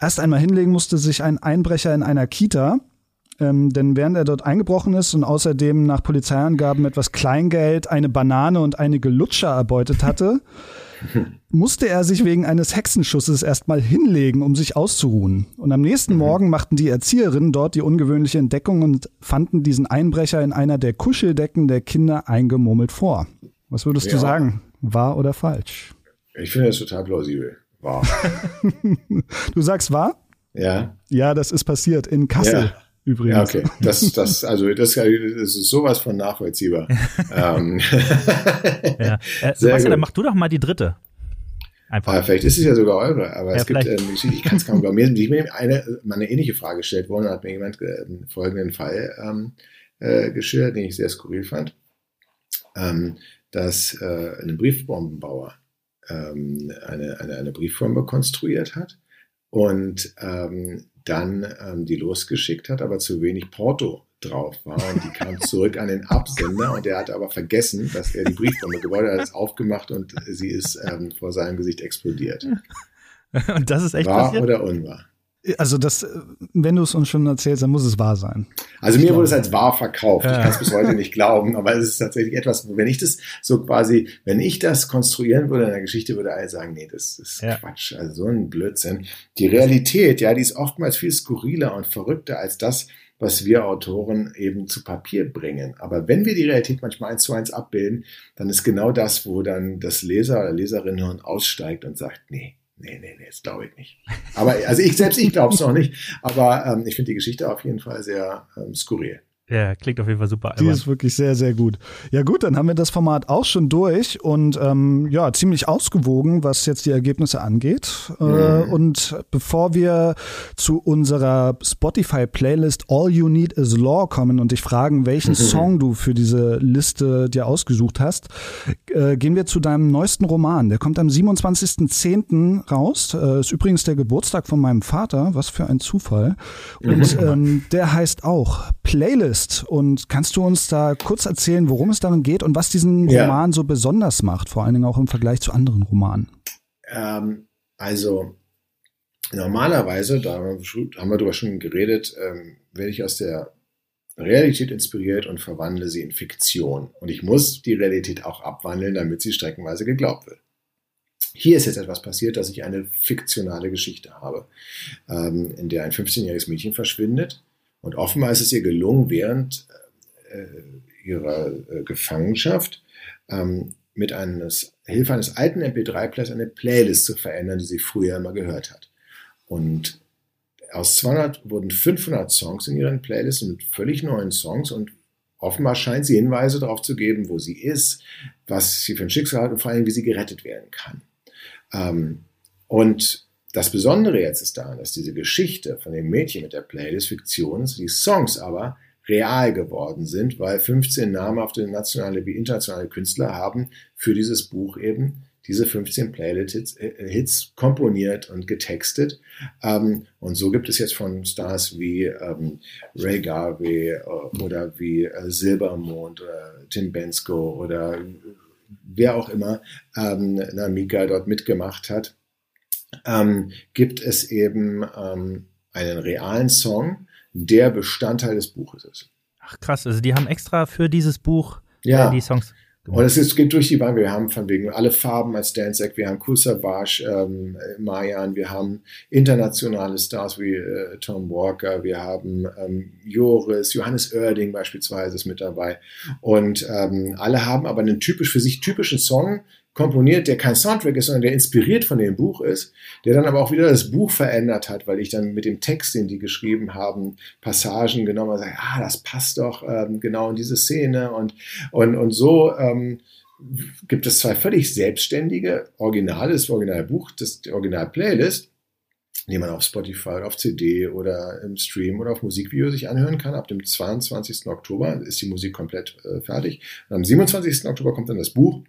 Erst einmal hinlegen musste sich ein Einbrecher in einer Kita. Ähm, denn während er dort eingebrochen ist und außerdem nach Polizeiangaben etwas Kleingeld, eine Banane und einige Lutscher erbeutet hatte, musste er sich wegen eines Hexenschusses erstmal hinlegen, um sich auszuruhen. Und am nächsten mhm. Morgen machten die Erzieherinnen dort die ungewöhnliche Entdeckung und fanden diesen Einbrecher in einer der Kuscheldecken der Kinder eingemurmelt vor. Was würdest ja. du sagen? Wahr oder falsch? Ich finde das total plausibel. Wahr. du sagst wahr? Ja. Ja, das ist passiert in Kassel. übrigens. Ja, okay. Das, das, also das, das ist sowas von nachvollziehbar. ähm. ja. Äh, Sebastian, dann mach du doch mal die dritte. Einfach. Aber vielleicht ist es ja sogar eure, aber ja, es gibt, ähm, ich, ich kann es kaum glauben. Mir ist eine, mal eine ähnliche Frage gestellt worden, hat mir jemand äh, folgenden Fall ähm, äh, geschildert, den ich sehr skurril fand, ähm, dass äh, ein Briefbombenbauer ähm, eine, eine, eine Briefbombe konstruiert hat und ähm, dann ähm, die losgeschickt hat, aber zu wenig Porto drauf war und die kam zurück an den Absender und der hatte aber vergessen, dass er die Briefbombe gebaut hat, hat es aufgemacht und sie ist ähm, vor seinem Gesicht explodiert. Und das ist echt wahr passiert? oder unwahr? Also das, wenn du es uns schon erzählst, dann muss es wahr sein. Also mir wurde es als wahr verkauft. Ich kann es bis heute nicht glauben, aber es ist tatsächlich etwas, wenn ich das so quasi, wenn ich das konstruieren würde in der Geschichte, würde alle sagen, nee, das ist ja. Quatsch, also so ein Blödsinn. Die Realität, ja, die ist oftmals viel skurriler und verrückter als das, was wir Autoren eben zu Papier bringen. Aber wenn wir die Realität manchmal eins zu eins abbilden, dann ist genau das, wo dann das Leser oder Leserinnenhirn aussteigt und sagt, nee, nee, nee, nee, das glaube ich nicht. Aber also ich selbst, ich glaube es noch nicht. Aber ähm, ich finde die Geschichte auf jeden Fall sehr ähm, skurril. Ja, klingt auf jeden Fall super. Die ist wirklich sehr, sehr gut. Ja gut, dann haben wir das Format auch schon durch und ähm, ja, ziemlich ausgewogen, was jetzt die Ergebnisse angeht. Äh, mhm. Äh, und bevor wir zu unserer Spotify-Playlist All You Need Is Law kommen und dich fragen, welchen mhm. Song du für diese Liste dir ausgesucht hast, äh, gehen wir zu deinem neuesten Roman. Der kommt am 27.10. raus. Äh, ist übrigens der Geburtstag von meinem Vater. Was für ein Zufall. Und ähm, der heißt auch Playlist ist. Und kannst du uns da kurz erzählen, worum es darin geht und was diesen ja. Roman so besonders macht, vor allen Dingen auch im Vergleich zu anderen Romanen? Ähm, also normalerweise, da haben wir darüber schon geredet, ähm, werde ich aus der Realität inspiriert und verwandle sie in Fiktion. Und ich muss die Realität auch abwandeln, damit sie streckenweise geglaubt wird. Hier ist jetzt etwas passiert, dass ich eine fiktionale Geschichte habe, ähm, in der ein 15-jähriges Mädchen verschwindet und offenbar ist es ihr gelungen, während äh, ihrer äh, Gefangenschaft ähm, mit eines, Hilfe eines alten MP3-Players eine Playlist zu verändern, die sie früher immer gehört hat. Und aus 200 wurden 500 Songs in ihren Playlists mit völlig neuen Songs und offenbar scheint sie Hinweise darauf zu geben, wo sie ist, was sie für ein Schicksal hat und vor allem, wie sie gerettet werden kann. Ähm, und das Besondere jetzt ist daran, dass diese Geschichte von dem Mädchen mit der Playlist Fiktion ist, die Songs aber real geworden sind, weil 15 namhafte nationale wie internationale Künstler haben für dieses Buch eben diese 15 Playlist-Hits äh, komponiert und getextet. Ähm, und so gibt es jetzt von Stars wie ähm, Ray Garvey äh, oder wie äh, Silbermond oder Tim Bensko oder wer auch immer ähm, Namika dort mitgemacht hat ähm, gibt es eben ähm, einen realen Song, der Bestandteil des Buches ist. Ach krass, also die haben extra für dieses Buch ja. äh, die Songs und es ist, geht durch die Bank. Wir haben von wegen alle Farben als Danzig, wir haben Savage, ähm, Mayan, wir haben internationale Stars wie äh, Tom Walker, wir haben ähm, Joris, Johannes Oerding beispielsweise ist mit dabei. Und ähm, alle haben aber einen typisch für sich typischen Song, komponiert, der kein Soundtrack ist, sondern der inspiriert von dem Buch ist, der dann aber auch wieder das Buch verändert hat, weil ich dann mit dem Text, den die geschrieben haben, Passagen genommen habe, ah, das passt doch ähm, genau in diese Szene und, und, und so ähm, gibt es zwei völlig selbstständige Originale, das Originalbuch, das Original-Playlist, die man auf Spotify oder auf CD oder im Stream oder auf Musikvideo sich anhören kann. Ab dem 22. Oktober ist die Musik komplett äh, fertig. Und am 27. Oktober kommt dann das Buch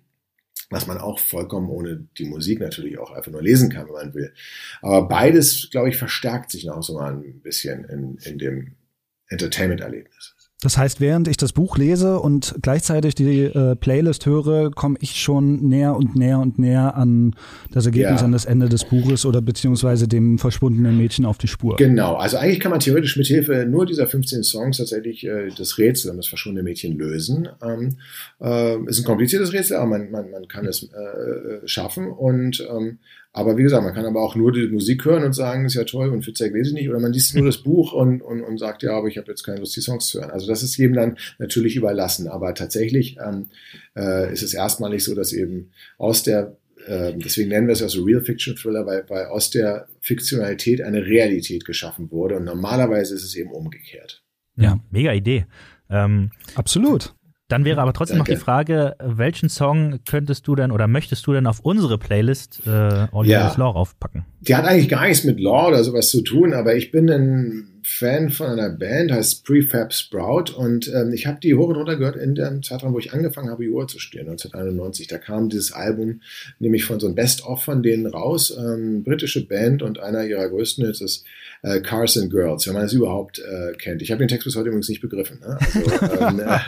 was man auch vollkommen ohne die Musik natürlich auch einfach nur lesen kann, wenn man will. Aber beides, glaube ich, verstärkt sich noch so mal ein bisschen in, in dem Entertainment-Erlebnis. Das heißt, während ich das Buch lese und gleichzeitig die äh, Playlist höre, komme ich schon näher und näher und näher an das Ergebnis, ja. an das Ende des Buches oder beziehungsweise dem verschwundenen Mädchen auf die Spur. Genau, also eigentlich kann man theoretisch mit Hilfe nur dieser 15 Songs tatsächlich äh, das Rätsel um das verschwundene Mädchen lösen. Ähm, äh, ist ein kompliziertes Rätsel, aber man, man, man kann es äh, schaffen und ähm, aber wie gesagt, man kann aber auch nur die Musik hören und sagen, ist ja toll und Fitzek lese ich nicht. Oder man liest nur das Buch und, und, und sagt, ja, aber ich habe jetzt keine Lust, die Songs zu hören. Also das ist jedem dann natürlich überlassen. Aber tatsächlich ähm, äh, ist es erstmalig so, dass eben aus der, äh, deswegen nennen wir es ja so Real Fiction Thriller, weil, weil aus der Fiktionalität eine Realität geschaffen wurde. Und normalerweise ist es eben umgekehrt. Ja, mega Idee. Ähm, Absolut. Dann wäre aber trotzdem Danke. noch die Frage, welchen Song könntest du denn oder möchtest du denn auf unsere Playlist äh, All ja. Law raufpacken? Die hat eigentlich gar nichts mit Law oder sowas zu tun, aber ich bin ein Fan von einer Band, heißt Prefab Sprout und ähm, ich habe die hoch und runter gehört in dem Zeitraum, wo ich angefangen habe, Uhr zu stehen, 1991. Da kam dieses Album nämlich von so einem Best-of von denen raus, ähm, britische Band und einer ihrer größten Hits ist äh, Cars and Girls, wenn man es überhaupt äh, kennt. Ich habe den Text bis heute übrigens nicht begriffen, ne? also, ähm, äh,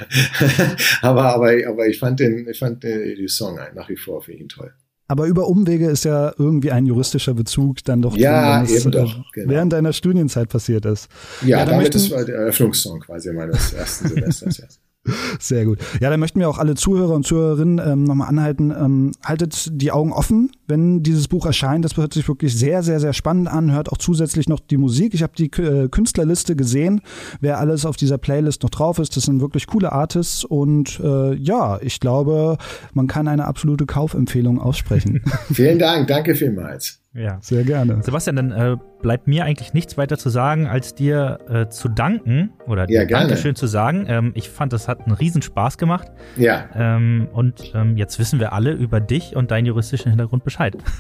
aber, aber, aber ich fand den, ich fand den, die Song nach wie vor für ihn toll. Aber über Umwege ist ja irgendwie ein juristischer Bezug dann doch, ja, drin, wenn es, eben doch, äh, genau. während deiner Studienzeit passiert ist. Ja, ja damit ist der Eröffnungssong quasi meines ersten Semesters. Ja. Sehr gut. Ja, dann möchten wir auch alle Zuhörer und Zuhörerinnen ähm, nochmal anhalten. Ähm, haltet die Augen offen, wenn dieses Buch erscheint. Das hört sich wirklich sehr, sehr, sehr spannend an. Hört auch zusätzlich noch die Musik. Ich habe die äh, Künstlerliste gesehen, wer alles auf dieser Playlist noch drauf ist. Das sind wirklich coole Artists. Und äh, ja, ich glaube, man kann eine absolute Kaufempfehlung aussprechen. Vielen Dank. Danke vielmals. Ja, sehr gerne. Sebastian, dann äh, bleibt mir eigentlich nichts weiter zu sagen, als dir äh, zu danken oder dir ja, Dankeschön zu sagen. Ähm, ich fand, das hat einen Riesenspaß gemacht. Ja. Ähm, und ähm, jetzt wissen wir alle über dich und deinen juristischen Hintergrund Bescheid.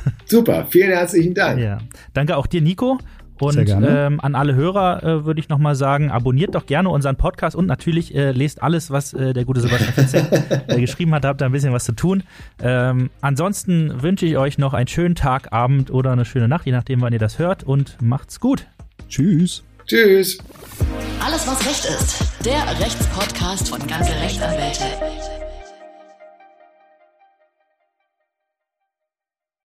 Super, vielen herzlichen Dank. Ja. Danke auch dir, Nico. Und ähm, an alle Hörer äh, würde ich nochmal sagen, abonniert doch gerne unseren Podcast und natürlich äh, lest alles, was äh, der gute Sebastian Fetzer äh, geschrieben hat. Da habt ihr ein bisschen was zu tun. Ähm, ansonsten wünsche ich euch noch einen schönen Tag, Abend oder eine schöne Nacht, je nachdem, wann ihr das hört. Und macht's gut. Tschüss. Tschüss. Alles, was Recht ist. Der Rechtspodcast von ganze Rechtsanwälte.